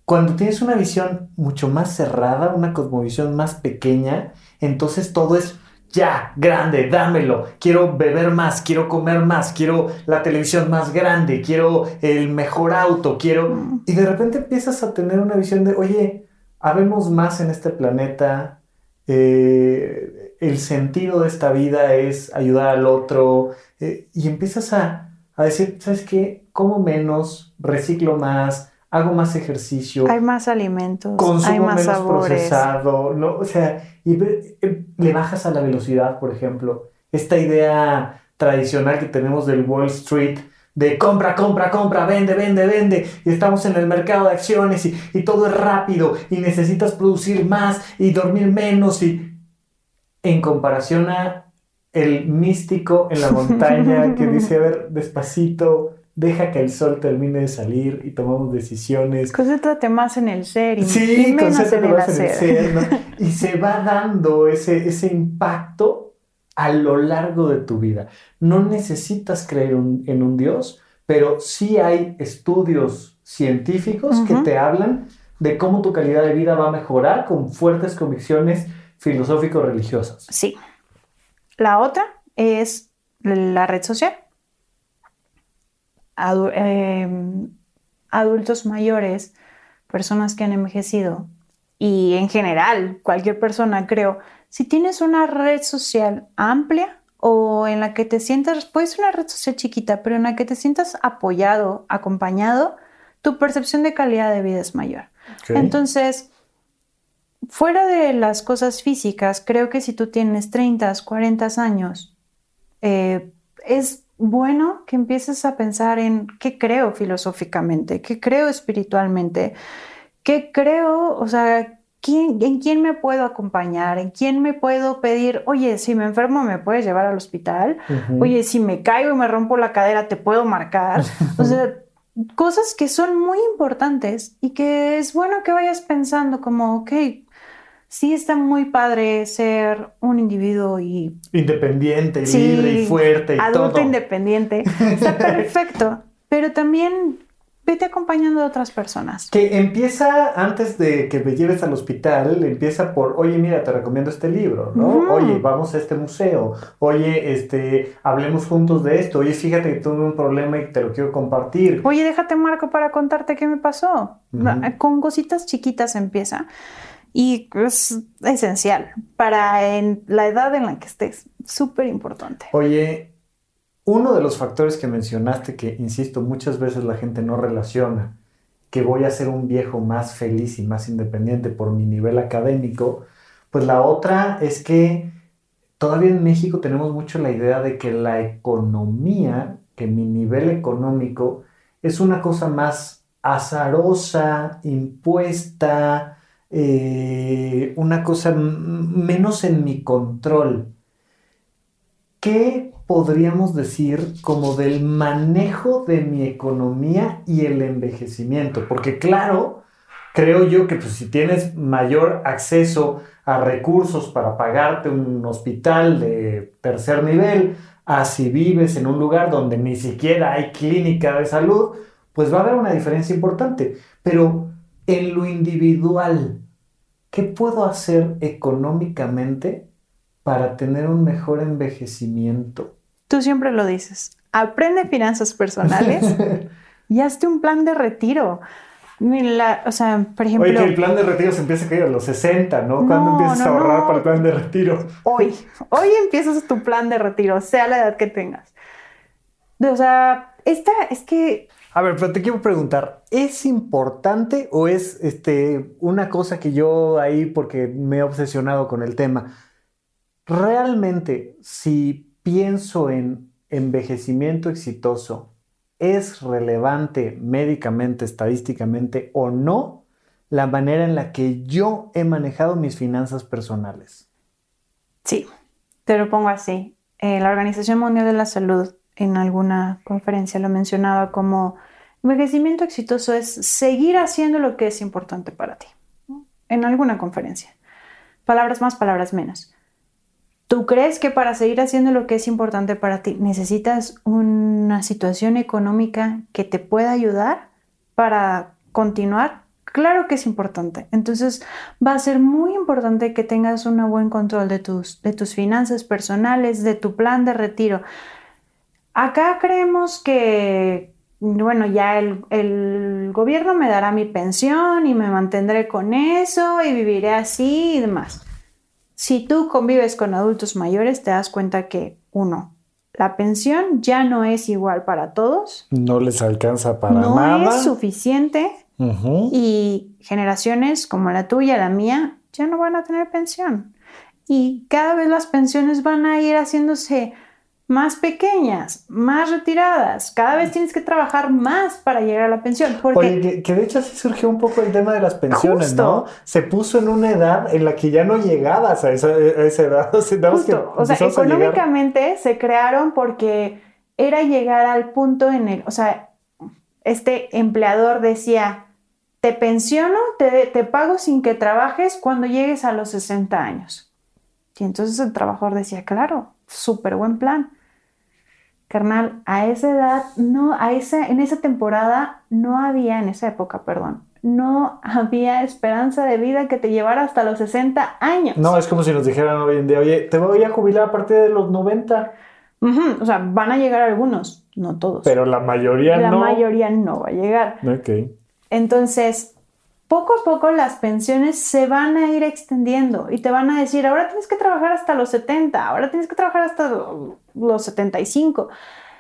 Cuando tienes una visión mucho más cerrada, una cosmovisión más pequeña, entonces todo es ya, grande, dámelo, quiero beber más, quiero comer más, quiero la televisión más grande, quiero el mejor auto, quiero... Y de repente empiezas a tener una visión de, oye, habemos más en este planeta, eh, el sentido de esta vida es ayudar al otro, eh, y empiezas a, a decir, ¿sabes qué? Como menos, reciclo más, hago más ejercicio. Hay más alimentos, consumo hay más menos procesado, ¿no? O sea, y eh, le bajas a la velocidad, por ejemplo. Esta idea tradicional que tenemos del Wall Street de compra, compra, compra, vende, vende, vende, y estamos en el mercado de acciones y, y todo es rápido y necesitas producir más y dormir menos y en comparación a el místico en la montaña que dice, a ver, despacito, deja que el sol termine de salir y tomamos decisiones. Concéntrate más en el ser y, sí, menos en el más En el ser Y se va dando ese, ese impacto a lo largo de tu vida. No necesitas creer en un Dios, pero sí hay estudios científicos que te hablan de cómo tu calidad de vida va a mejorar con fuertes convicciones filosófico-religiosas. Sí. La otra es la red social. Em, adultos mayores, personas que han envejecido y en general cualquier persona, creo, si tienes una red social amplia o en la que te sientas, puede ser una red social chiquita, pero en la que te sientas apoyado, acompañado, tu percepción de calidad de vida es mayor. Entonces, fuera de las cosas físicas, creo que si tú tienes 30, 40 años, eh, es bueno que empieces a pensar en qué creo filosóficamente, qué creo espiritualmente, qué creo, o sea, ¿en quién me puedo acompañar? ¿En quién me puedo pedir, oye, si me enfermo me puedes llevar al hospital? Oye, si me caigo y me rompo la cadera, te puedo marcar. o sea, cosas que son muy importantes y que es bueno que vayas pensando como, ok, sí está muy padre ser un individuo y... Independiente, libre y fuerte y adulto independiente. Está perfecto, pero también vete acompañando a otras personas. Que empieza antes de que me lleves al hospital, empieza por, oye, mira, te recomiendo este libro, ¿no? Oye, vamos a este museo. Oye, este, hablemos juntos de esto. Oye, fíjate que tuve un problema y te lo quiero compartir. Oye, déjate marco para contarte qué me pasó. Con cositas chiquitas empieza. Y es esencial para en la edad en la que estés. Súper importante. Oye, uno de los factores que mencionaste, que insisto, muchas veces la gente no relaciona, que voy a ser un viejo más feliz y más independiente por mi nivel académico, pues la otra es que todavía en México tenemos mucho la idea de que la economía, que mi nivel económico es una cosa más azarosa, impuesta, eh, una cosa menos en mi control. ¿Qué podríamos decir como del manejo de mi economía y el envejecimiento? Porque claro, creo yo que pues, si tienes mayor acceso a recursos para pagarte un hospital de tercer nivel, a si vives en un lugar donde ni siquiera hay clínica de salud, pues va a haber una diferencia importante. Pero en lo individual, ¿qué puedo hacer económicamente para tener un mejor envejecimiento? Tú siempre lo dices. Aprende finanzas personales y hazte un plan de retiro. o sea, por ejemplo. Oye, que el plan de retiro se empieza a caer a los 60, ¿no? ¿Cuándo empiezas a ahorrar para el plan de retiro? Hoy. Hoy empiezas tu plan de retiro, sea la edad que tengas. O sea, esta es que. A ver, pero te quiero preguntar, ¿es importante o es este, una cosa que yo ahí, porque me he obsesionado con el tema, realmente si pienso en envejecimiento exitoso, ¿es relevante médicamente, estadísticamente o no la manera en la que yo he manejado mis finanzas personales? Sí, te lo pongo así. Eh, la Organización Mundial de la Salud en alguna conferencia lo mencionaba como envejecimiento exitoso es seguir haciendo lo que es importante para ti. En alguna conferencia. Palabras más, palabras menos. ¿Tú crees que para seguir haciendo lo que es importante para ti necesitas una situación económica que te pueda ayudar para continuar? Claro que es importante. Entonces va a ser muy importante que tengas un buen control de tus, de tus finanzas personales, de tu plan de retiro. Acá creemos que, bueno, ya el, el gobierno me dará mi pensión y me mantendré con eso y viviré así y demás. Si tú convives con adultos mayores, te das cuenta que, uno, la pensión ya no es igual para todos. No les alcanza para nada. No es suficiente. Y generaciones como la tuya, la mía, ya no van a tener pensión. Y cada vez las pensiones van a ir haciéndose más pequeñas, más retiradas. Cada vez tienes que trabajar más para llegar a la pensión. Oye, que, de hecho así surgió un poco el tema de las pensiones, ¿no? Se puso en una edad en la que ya no llegabas a esa, edad. Justo. o sea, económicamente se crearon porque era llegar al punto en el, o sea, este empleador decía, te pensiono, te, te pago sin que trabajes cuando llegues a los 60 años. Y entonces el trabajador decía, claro, súper buen plan. Carnal, a esa edad, no, a esa, en esa temporada no había, en esa época, perdón, no había esperanza de vida que te llevara hasta los 60 años. No, es como si nos dijeran hoy en día, oye, te voy a jubilar a partir de los 90. O sea, van a llegar algunos, no todos. Pero la mayoría no. La mayoría no va a llegar. Ok. Entonces, poco a poco las pensiones se van a ir extendiendo y te van a decir, ahora tienes que trabajar hasta los 70, ahora tienes que trabajar hasta los 75.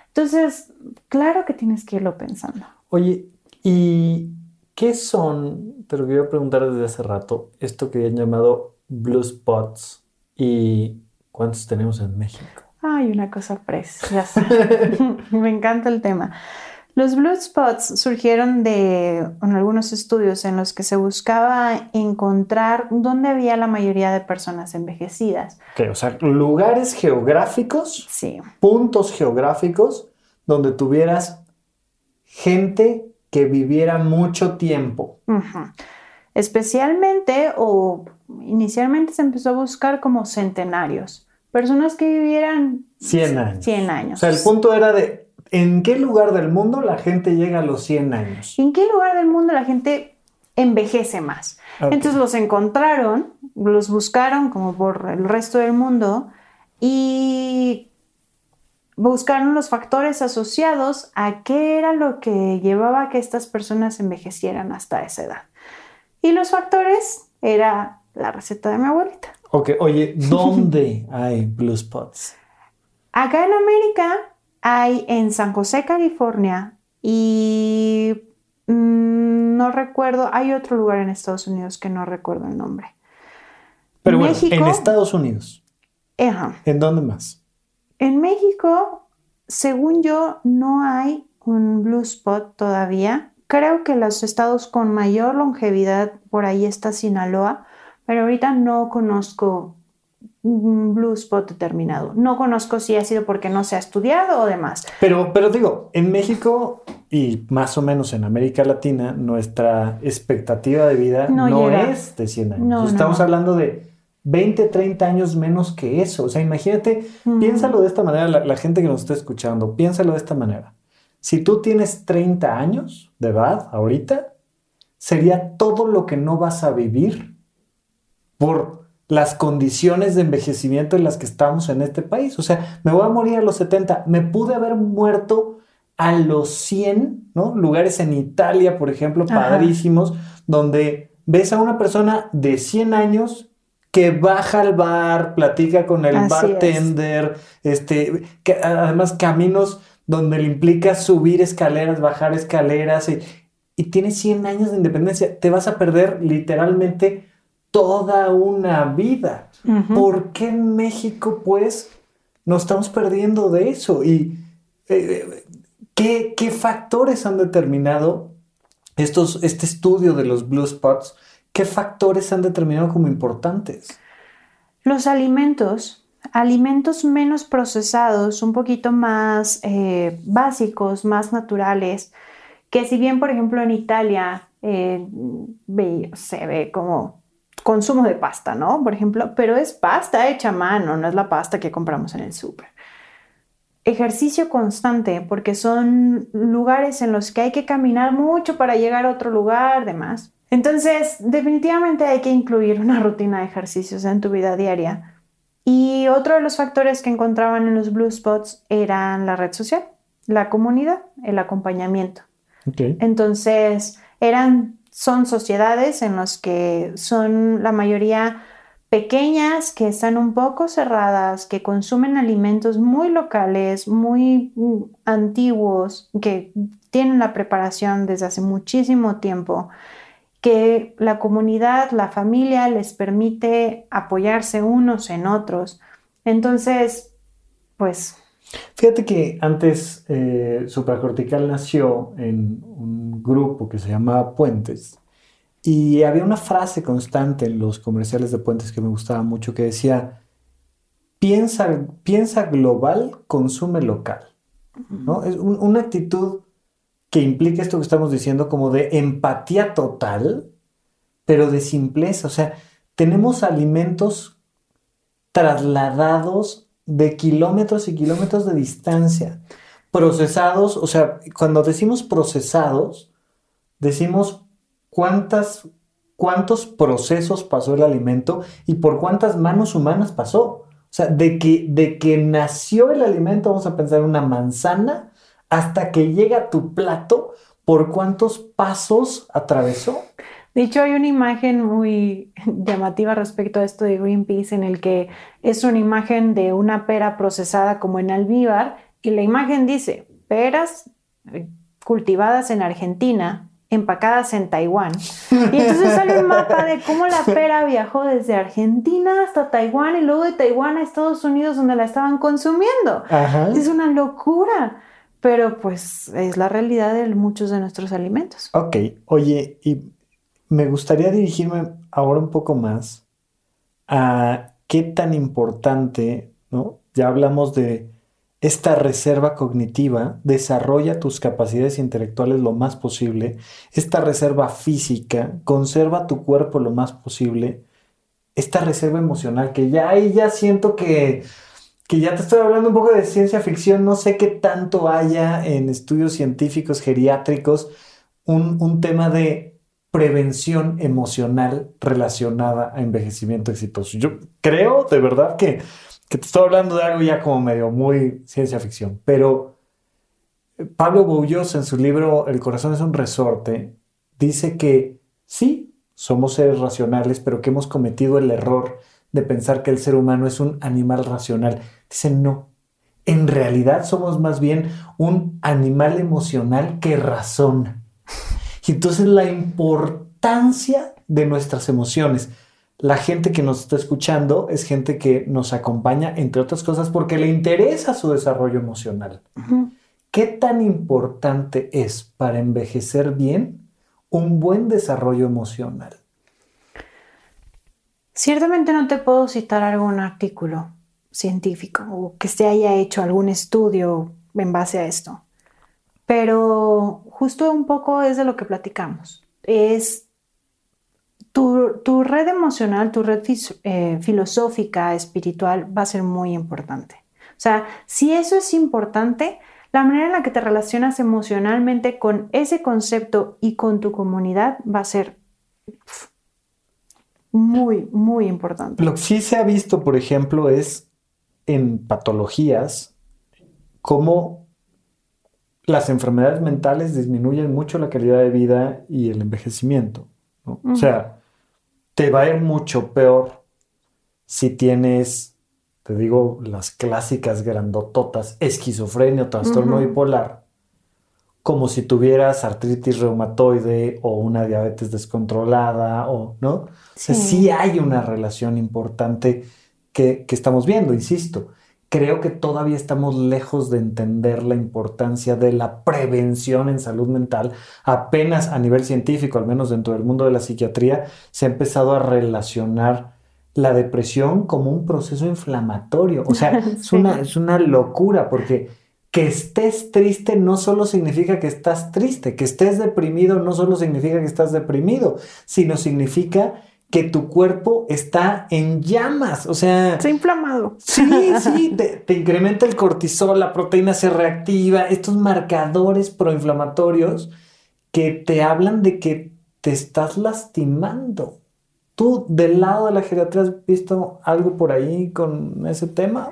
Entonces, claro que tienes que irlo pensando. Oye, ¿y qué son, te lo quiero preguntar desde hace rato, esto que han llamado blue spots y cuántos tenemos en México? Ay, una cosa preciosa. Me encanta el tema. Los blue spots surgieron de en algunos estudios en los que se buscaba encontrar dónde había la mayoría de personas envejecidas. o sea, lugares geográficos, sí. puntos geográficos donde tuvieras gente que viviera mucho tiempo. Especialmente o inicialmente se empezó a buscar como centenarios, personas que vivieran 100 años. 100 años. O sea, el punto era de ¿en qué lugar del mundo la gente llega a los 100 años? ¿En qué lugar del mundo la gente envejece más? Entonces los encontraron, los buscaron como por el resto del mundo y buscaron los factores asociados a qué era lo que llevaba a que estas personas envejecieran hasta esa edad. Y los factores era la receta de mi abuelita. Ok, oye, ¿dónde hay blue spots? Acá en América hay en San José, California y mm, no recuerdo, hay otro lugar en Estados Unidos que no recuerdo el nombre. Pero bueno, en Estados Unidos. Ajá. ¿En dónde más? En México, según yo, no hay un blue spot todavía. Creo que los estados con mayor longevidad por ahí está Sinaloa, pero ahorita no conozco un blue spot determinado. No conozco si ha sido porque no se ha estudiado o demás. Pero, pero digo, en México y más o menos en América Latina, nuestra expectativa de vida no, es de 100 años. Estamos hablando de 20, 30 años menos que eso. O sea, imagínate, piénsalo de esta manera, la, gente que nos está escuchando, piénsalo de esta manera. Si tú tienes 30 años de edad ahorita, sería todo lo que no vas a vivir por las condiciones de envejecimiento en las que estamos en este país. O sea, me voy a morir a los 70, me pude haber muerto a los 100, ¿no? Lugares en Italia, por ejemplo, padrísimos, donde ves a una persona de 100 años que baja al bar, platica con el bartender, este, que además caminos donde le implica subir escaleras, bajar escaleras y, y tiene 100 años de independencia, te vas a perder literalmente toda una vida. ¿Por qué en México pues nos estamos perdiendo de eso? ¿Y eh, ¿qué, ¿qué, factores han determinado estos, este estudio de los blue spots? ¿Qué factores han determinado como importantes? Los alimentos, alimentos menos procesados, un poquito más eh, básicos, más naturales, que si bien, por ejemplo, en Italia eh, se ve como consumo de pasta, ¿no? Por ejemplo, pero es pasta hecha a mano, no es la pasta que compramos en el súper. Ejercicio constante, porque son lugares en los que hay que caminar mucho para llegar a otro lugar, demás. Entonces, definitivamente hay que incluir una rutina de ejercicios en tu vida diaria. Y otro de los factores que encontraban en los blue spots eran la red social, la comunidad, el acompañamiento. Entonces, eran, son sociedades en las que son la mayoría pequeñas, que están un poco cerradas, que consumen alimentos muy locales, muy mm, antiguos, que tienen la preparación desde hace muchísimo tiempo que la comunidad, la familia les permite apoyarse unos en otros. Entonces, pues... Fíjate que antes eh, Supracortical nació en un grupo que se llamaba Puentes y había una frase constante en los comerciales de Puentes que me gustaba mucho que decía, piensa, piensa global, consume local. ¿no? Es una actitud que implica esto que estamos diciendo como de empatía total, pero de simpleza. O sea, tenemos alimentos trasladados de kilómetros y kilómetros de distancia, procesados, o sea, cuando decimos procesados, decimos cuántas, cuántos procesos pasó el alimento y por cuántas manos humanas pasó. O sea, de que, de que nació el alimento, vamos a pensar una manzana, hasta que llega a tu plato, ¿por cuántos pasos atravesó? De hecho, hay una imagen muy llamativa respecto a esto de Greenpeace en el que es una imagen de una pera procesada como en almíbar y la imagen dice peras eh, cultivadas en Argentina empacadas en Taiwán. Y entonces sale un mapa de cómo la pera viajó desde Argentina hasta Taiwán y luego de Taiwán a Estados Unidos donde la estaban consumiendo. Es una locura, pero pues es la realidad de muchos de nuestros alimentos. Ok, oye, y me gustaría dirigirme ahora un poco más a qué tan importante, ¿no? Ya hablamos de esta reserva cognitiva, desarrolla tus capacidades intelectuales lo más posible, esta reserva física, conserva tu cuerpo lo más posible, esta reserva emocional, que ya ahí ya siento que, que ya te estoy hablando un poco de ciencia ficción, no sé qué tanto haya en estudios científicos geriátricos un, un tema de prevención emocional relacionada a envejecimiento exitoso. Yo creo de verdad que que te estoy hablando de algo ya como medio muy ciencia ficción, pero Pablo Boullos en su libro El corazón es un resorte dice que sí, somos seres racionales, pero que hemos cometido el error de pensar que el ser humano es un animal racional. Dice no, en realidad somos más bien un animal emocional que razona. Entonces la importancia de nuestras emociones la gente que nos está escuchando es gente que nos acompaña, entre otras cosas, porque le interesa su desarrollo emocional. ¿Qué tan importante es para envejecer bien un buen desarrollo emocional? Ciertamente no te puedo citar algún artículo científico o que se haya hecho algún estudio en base a esto, pero justo un poco es de lo que platicamos. Es tu, red emocional, tu red eh, filosófica, espiritual, va a ser muy importante. O sea, si eso es importante, la manera en la que te relacionas emocionalmente con ese concepto y con tu comunidad va a ser muy, muy importante. Lo que sí se ha visto, por ejemplo, es en patologías cómo las enfermedades mentales disminuyen mucho la calidad de vida y el envejecimiento. O sea, te va a ir mucho peor si tienes, te digo, las clásicas grandototas, esquizofrenia o trastorno bipolar, como si tuvieras artritis reumatoide o una diabetes descontrolada, o, ¿no? Sí. sí hay una relación importante que, que estamos viendo, insisto creo que todavía estamos lejos de entender la importancia de la prevención en salud mental. Apenas a nivel científico, al menos dentro del mundo de la psiquiatría, se ha empezado a relacionar la depresión como un proceso inflamatorio. O sea, es, una, es una locura porque que estés triste no solo significa que estás triste, que estés deprimido no solo significa que estás deprimido, sino significa que tu cuerpo está en llamas, o sea... Está inflamado. Sí, sí, te, incrementa el cortisol, la proteína se reactiva, estos marcadores proinflamatorios que te hablan de que te estás lastimando. ¿Tú del lado de la geriatría has visto algo por ahí con ese tema?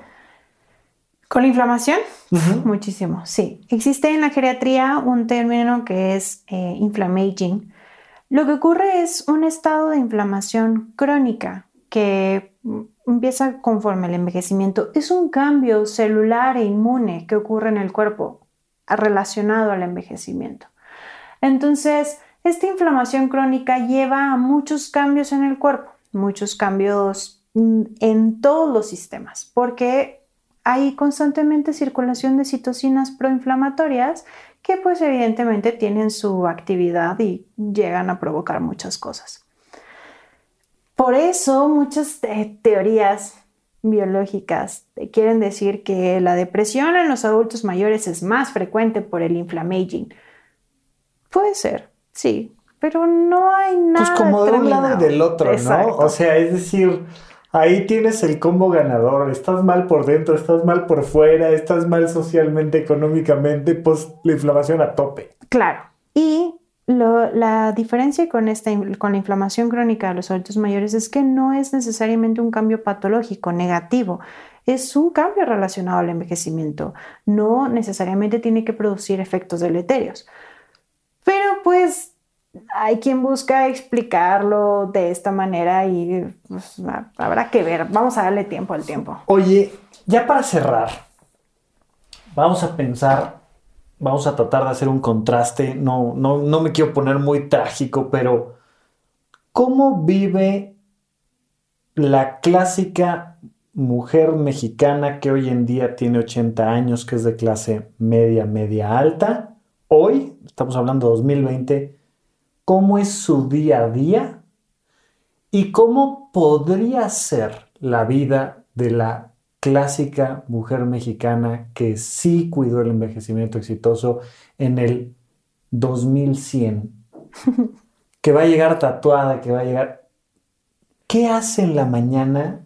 ¿Con la inflamación? Muchísimo, sí. Existe en la geriatría un término que es eh, inflammaging, lo que ocurre es un estado de inflamación crónica que empieza conforme el envejecimiento. Es un cambio celular e inmune que ocurre en el cuerpo relacionado al envejecimiento. Entonces, esta inflamación crónica lleva a muchos cambios en el cuerpo, muchos cambios mm, en todos los sistemas, porque hay constantemente circulación de citocinas proinflamatorias que pues evidentemente tienen su actividad y llegan a provocar muchas cosas. Por eso muchas teorías biológicas quieren decir que la depresión en los adultos mayores es más frecuente por el inflammaging. Puede ser, sí, pero no hay pues nada. Pues como de un lado y del otro, ¿no? O sea, es decir, Ahí tienes el combo ganador. Estás mal por dentro, estás mal por fuera, estás mal socialmente, económicamente, pues la inflamación a tope. Claro. Y la diferencia con, esta, con la inflamación crónica de los adultos mayores es que no es necesariamente un cambio patológico negativo. Es un cambio relacionado al envejecimiento. No necesariamente tiene que producir efectos deleterios. Pero pues hay quien busca explicarlo de esta manera y pues, habrá que ver. Vamos a darle tiempo al tiempo. Oye, ya para cerrar, vamos a pensar vamos a tratar de hacer un contraste, no, no, no me quiero poner muy trágico, pero ¿cómo vive la clásica mujer mexicana que hoy en día tiene 80 años, que es de clase media, media alta? Hoy, estamos hablando de 2020, ¿cómo es su día a día? ¿Y cómo podría ser la vida de la clásica mujer mexicana que sí cuidó el envejecimiento exitoso en el 2100, que va a llegar tatuada, que va a llegar... ¿Qué hace en la mañana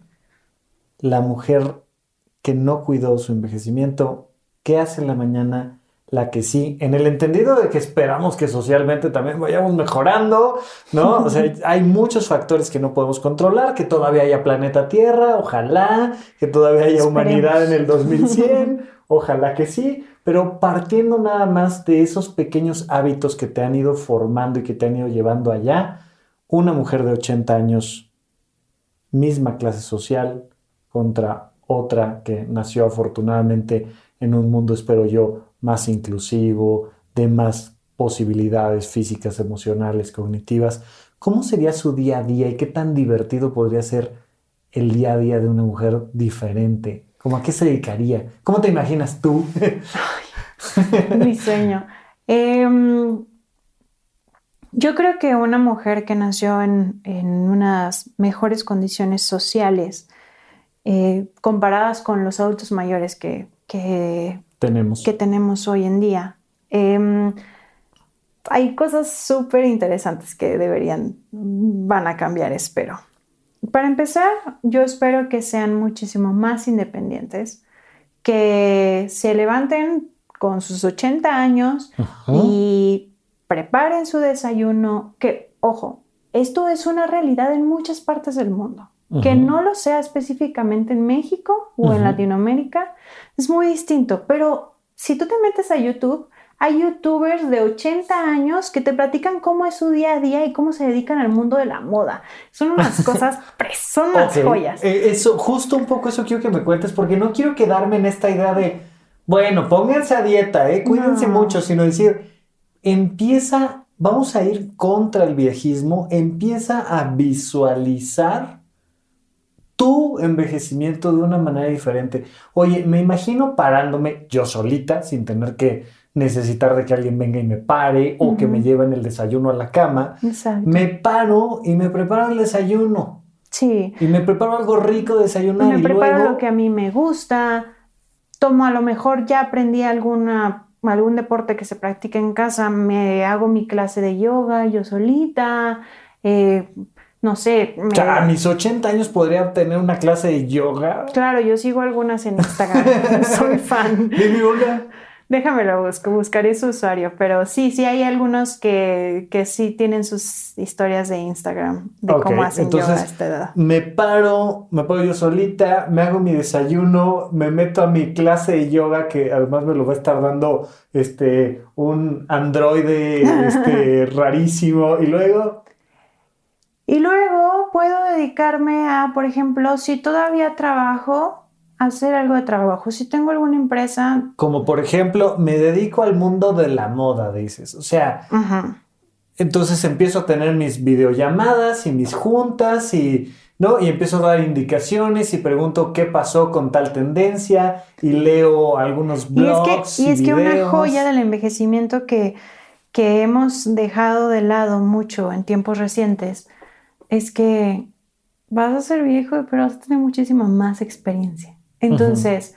la mujer que no cuidó su envejecimiento? ¿Qué hace en la mañana la que sí, en el entendido de que esperamos que socialmente también vayamos mejorando, ¿no? O sea, hay muchos factores que no podemos controlar, que todavía haya planeta Tierra, ojalá, que todavía haya humanidad en el 2100, ojalá que sí, pero partiendo nada más de esos pequeños hábitos que te han ido formando y que te han ido llevando allá, una mujer de 80 años, misma clase social, contra otra que nació afortunadamente en un mundo, espero yo, más inclusivo, de más posibilidades físicas, emocionales, cognitivas. ¿Cómo sería su día a día y qué tan divertido podría ser el día a día de una mujer diferente? ¿Cómo a qué se dedicaría? ¿Cómo te imaginas tú? mi sueño. Em, yo creo que una mujer que nació en, unas mejores condiciones sociales, eh, comparadas con los adultos mayores que tenemos. que tenemos hoy en día. Em, hay cosas súper interesantes que deberían, van a cambiar, espero. Para empezar, yo espero que sean muchísimo más independientes, que se levanten con sus 80 años y preparen su desayuno, que, ojo, esto es una realidad en muchas partes del mundo. Que no lo sea específicamente en México o en Latinoamérica es muy distinto, pero si tú te metes a YouTube, hay youtubers de 80 años que te platican cómo es su día a día y cómo se dedican al mundo de la moda. Son unas cosas, son unas joyas. Eh, eso, justo un poco eso quiero que me cuentes, porque no quiero quedarme en esta idea de, bueno, pónganse a dieta, eh, cuídense mucho, sino decir, empieza, vamos a ir contra el viejismo, empieza a visualizar tu envejecimiento de una manera diferente. Oye, me imagino parándome yo solita, sin tener que necesitar de que alguien venga y me pare o que me lleven el desayuno a la cama. Exacto. Me paro y me preparo el desayuno. Sí. Y me preparo algo rico de desayunar. Me preparo lo que a mí me gusta. Tomo a lo mejor ya aprendí alguna algún deporte que se practica en casa, me hago mi clase de yoga yo solita, eh, no sé. a mis 80 años podría tener una clase de yoga. Claro, yo sigo algunas en Instagram. Soy fan. Dime una. Déjamelo busco, buscaré su usuario, pero sí, sí hay algunos que, que sí tienen sus historias de Instagram de cómo hacen yoga a esta edad. Me paro, me paro yo solita, me hago mi desayuno, me meto a mi clase de yoga que además me lo va a estar dando este un androide este, rarísimo y luego y luego puedo dedicarme a, por ejemplo, si todavía trabajo, hacer algo de trabajo. Si tengo alguna empresa. Como por ejemplo, me dedico al mundo de la moda, dices. O sea, entonces empiezo a tener mis videollamadas y mis juntas y. ¿no? Y empiezo a dar indicaciones y pregunto qué pasó con tal tendencia y leo algunos blogs. Y es que, y es que una joya del envejecimiento que, que hemos dejado de lado mucho en tiempos recientes es que vas a ser viejo, pero vas a tener muchísima más experiencia. Entonces,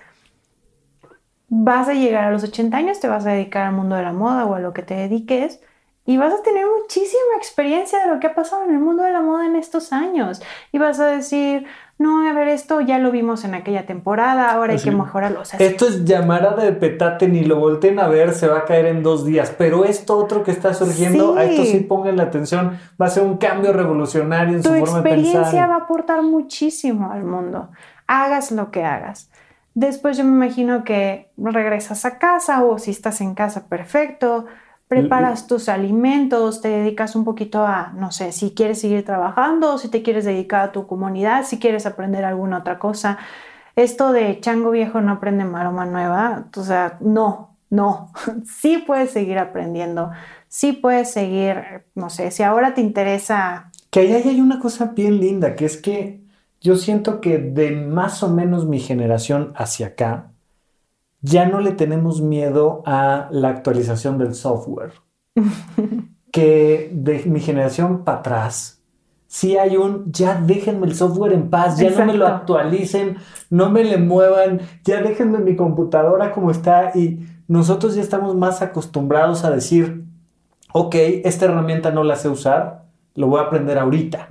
vas a llegar a los 80 años, te vas a dedicar al mundo de la moda o a lo que te dediques y vas a tener muchísima experiencia de lo que ha pasado en el mundo de la moda en estos años. Y vas a decir, no, a ver, esto ya lo vimos en aquella temporada, ahora hay que mejorarlo. esto es llamarada de petate, ni lo volteen a ver, se va a caer en dos días. Pero esto otro que está surgiendo, a esto sí pongan la atención, va a ser un cambio revolucionario en su forma de pensar. Tu experiencia va a aportar muchísimo al mundo. Hagas lo que hagas. Después yo me imagino que regresas a casa o si estás en casa, perfecto preparas tus alimentos, te dedicas un poquito a, no sé, si quieres seguir trabajando, si te quieres dedicar a tu comunidad, si quieres aprender alguna otra cosa. Esto de chango viejo no aprende maroma nueva, o sea, no, No, sí puedes seguir aprendiendo, sí puedes seguir, no sé, si ahora te interesa... Que ahí hay una cosa bien linda, que es que yo siento que de más o menos mi generación hacia acá, ya no le tenemos miedo a la actualización del software. que de mi generación para atrás, si hay un, ya déjenme el software en paz, ya no me lo actualicen, no me le muevan, ya déjenme mi computadora como está y nosotros ya estamos más acostumbrados a decir, ok, esta herramienta no la sé usar, lo voy a aprender ahorita.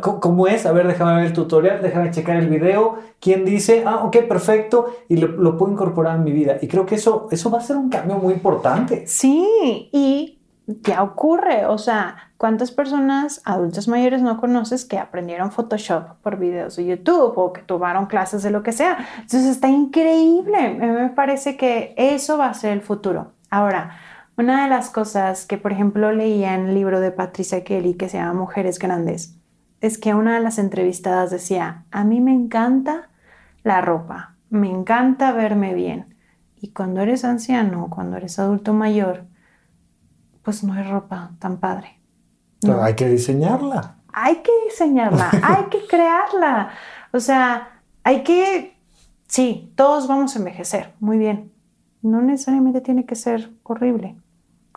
¿Cómo es? A ver, déjame ver el tutorial, déjame checar el video. ¿Quién dice? Ah, ok, perfecto. Y lo, puedo incorporar en mi vida. Y creo que eso, eso va a ser un cambio muy importante. Sí, y ya ocurre. O sea, ¿cuántas personas adultos mayores no conoces que aprendieron Photoshop por videos de YouTube o que tomaron clases de lo que sea? Entonces está increíble. Me parece que eso va a ser el futuro. Ahora, una de las cosas que, por ejemplo, leía en el libro de Patricia Kelly que se llama Mujeres Grandes, es que una de las entrevistadas decía, a mí me encanta la ropa, me encanta verme bien. Y cuando eres anciano, cuando eres adulto mayor, pues no hay ropa tan padre. Pero hay que diseñarla. Hay que diseñarla, hay que crearla. O sea, hay que, sí, todos vamos a envejecer, muy bien. No necesariamente tiene que ser horrible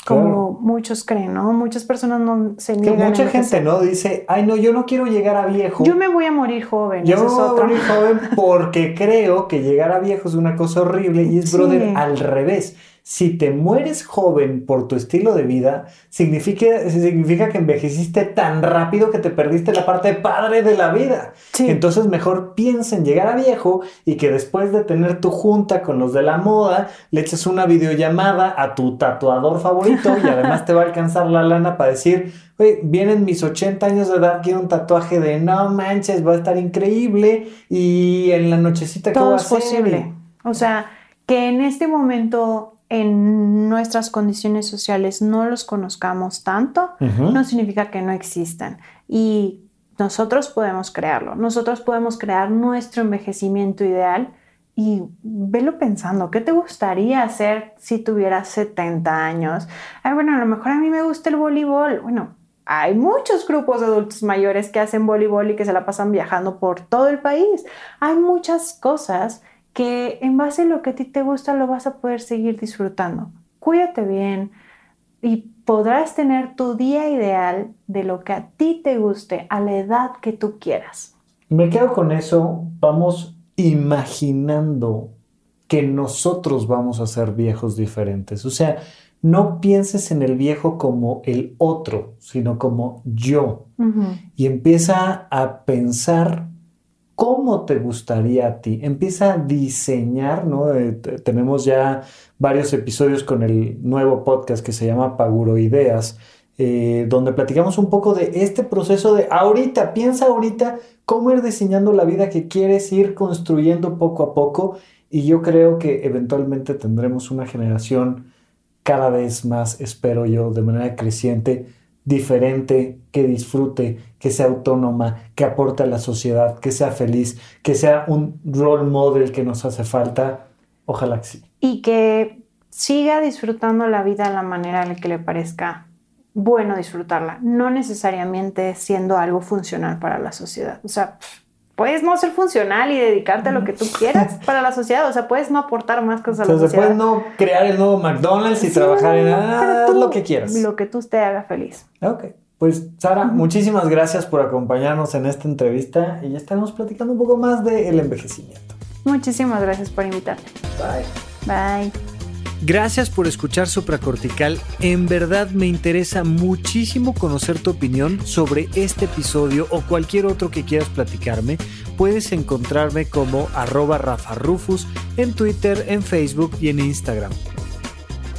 como muchos creen, ¿no? Muchas personas no se niegan. Que mucha gente, ¿no? Dice, ay, no, yo no quiero llegar a viejo. Yo me voy a morir joven. Yo me voy a morir joven porque creo que llegar a viejo es una cosa horrible y es, brother, al revés si te mueres joven por tu estilo de vida, significa, significa que envejeciste tan rápido que te perdiste la parte padre de la vida. Entonces mejor piensa en llegar a viejo y que después de tener tu junta con los de la moda, le eches una videollamada a tu tatuador favorito y además te va a alcanzar la lana para decir, oye, vienen mis 80 años de edad, quiero un tatuaje de no manches, va a estar increíble y en la nochecita que va a es posible. O sea, que en este momento en nuestras condiciones sociales no los conozcamos tanto, no significa que no existan. Y nosotros podemos crearlo, nosotros podemos crear nuestro envejecimiento ideal y velo pensando, ¿qué te gustaría hacer si tuvieras 70 años? bueno, a lo mejor a mí me gusta el voleibol. Bueno, hay muchos grupos de adultos mayores que hacen voleibol y que se la pasan viajando por todo el país. Hay muchas cosas que en base a lo que a ti te gusta lo vas a poder seguir disfrutando. Cuídate bien y podrás tener tu día ideal de lo que a ti te guste a la edad que tú quieras. Me quedo con eso, vamos imaginando que nosotros vamos a ser viejos diferentes. O sea, no pienses en el viejo como el otro, sino como yo. Y empieza a pensar cómo te gustaría a ti. Empieza a diseñar, ¿no? Eh, tenemos ya varios episodios con el nuevo podcast que se llama Paguro Ideas, eh, donde platicamos un poco de este proceso de ahorita, piensa ahorita cómo ir diseñando la vida que quieres ir construyendo poco a poco. Y yo creo que eventualmente tendremos una generación cada vez más, espero yo, de manera creciente, diferente, que disfrute, que sea autónoma, que aporte a la sociedad, que sea feliz, que sea un role model que nos hace falta. Ojalá que sí. Y que siga disfrutando la vida de la manera en la que le parezca bueno disfrutarla, no necesariamente siendo algo funcional para la sociedad. O sea, puedes no ser funcional y dedicarte a lo que tú quieras para la sociedad. O sea, puedes no aportar más cosas a la sociedad. Puedes no crear el nuevo McDonald's y trabajar en nada, lo que quieras. Lo que tú te haga feliz. Ok. Pues Sara, muchísimas gracias por acompañarnos en esta entrevista y ya estamos platicando un poco más del envejecimiento. Muchísimas gracias por invitarme. Bye. Bye. Gracias por escuchar Supracortical. En verdad me interesa muchísimo conocer tu opinión sobre este episodio o cualquier otro que quieras platicarme. Puedes encontrarme como arroba Rafa Rufus en Twitter, en Facebook y en Instagram.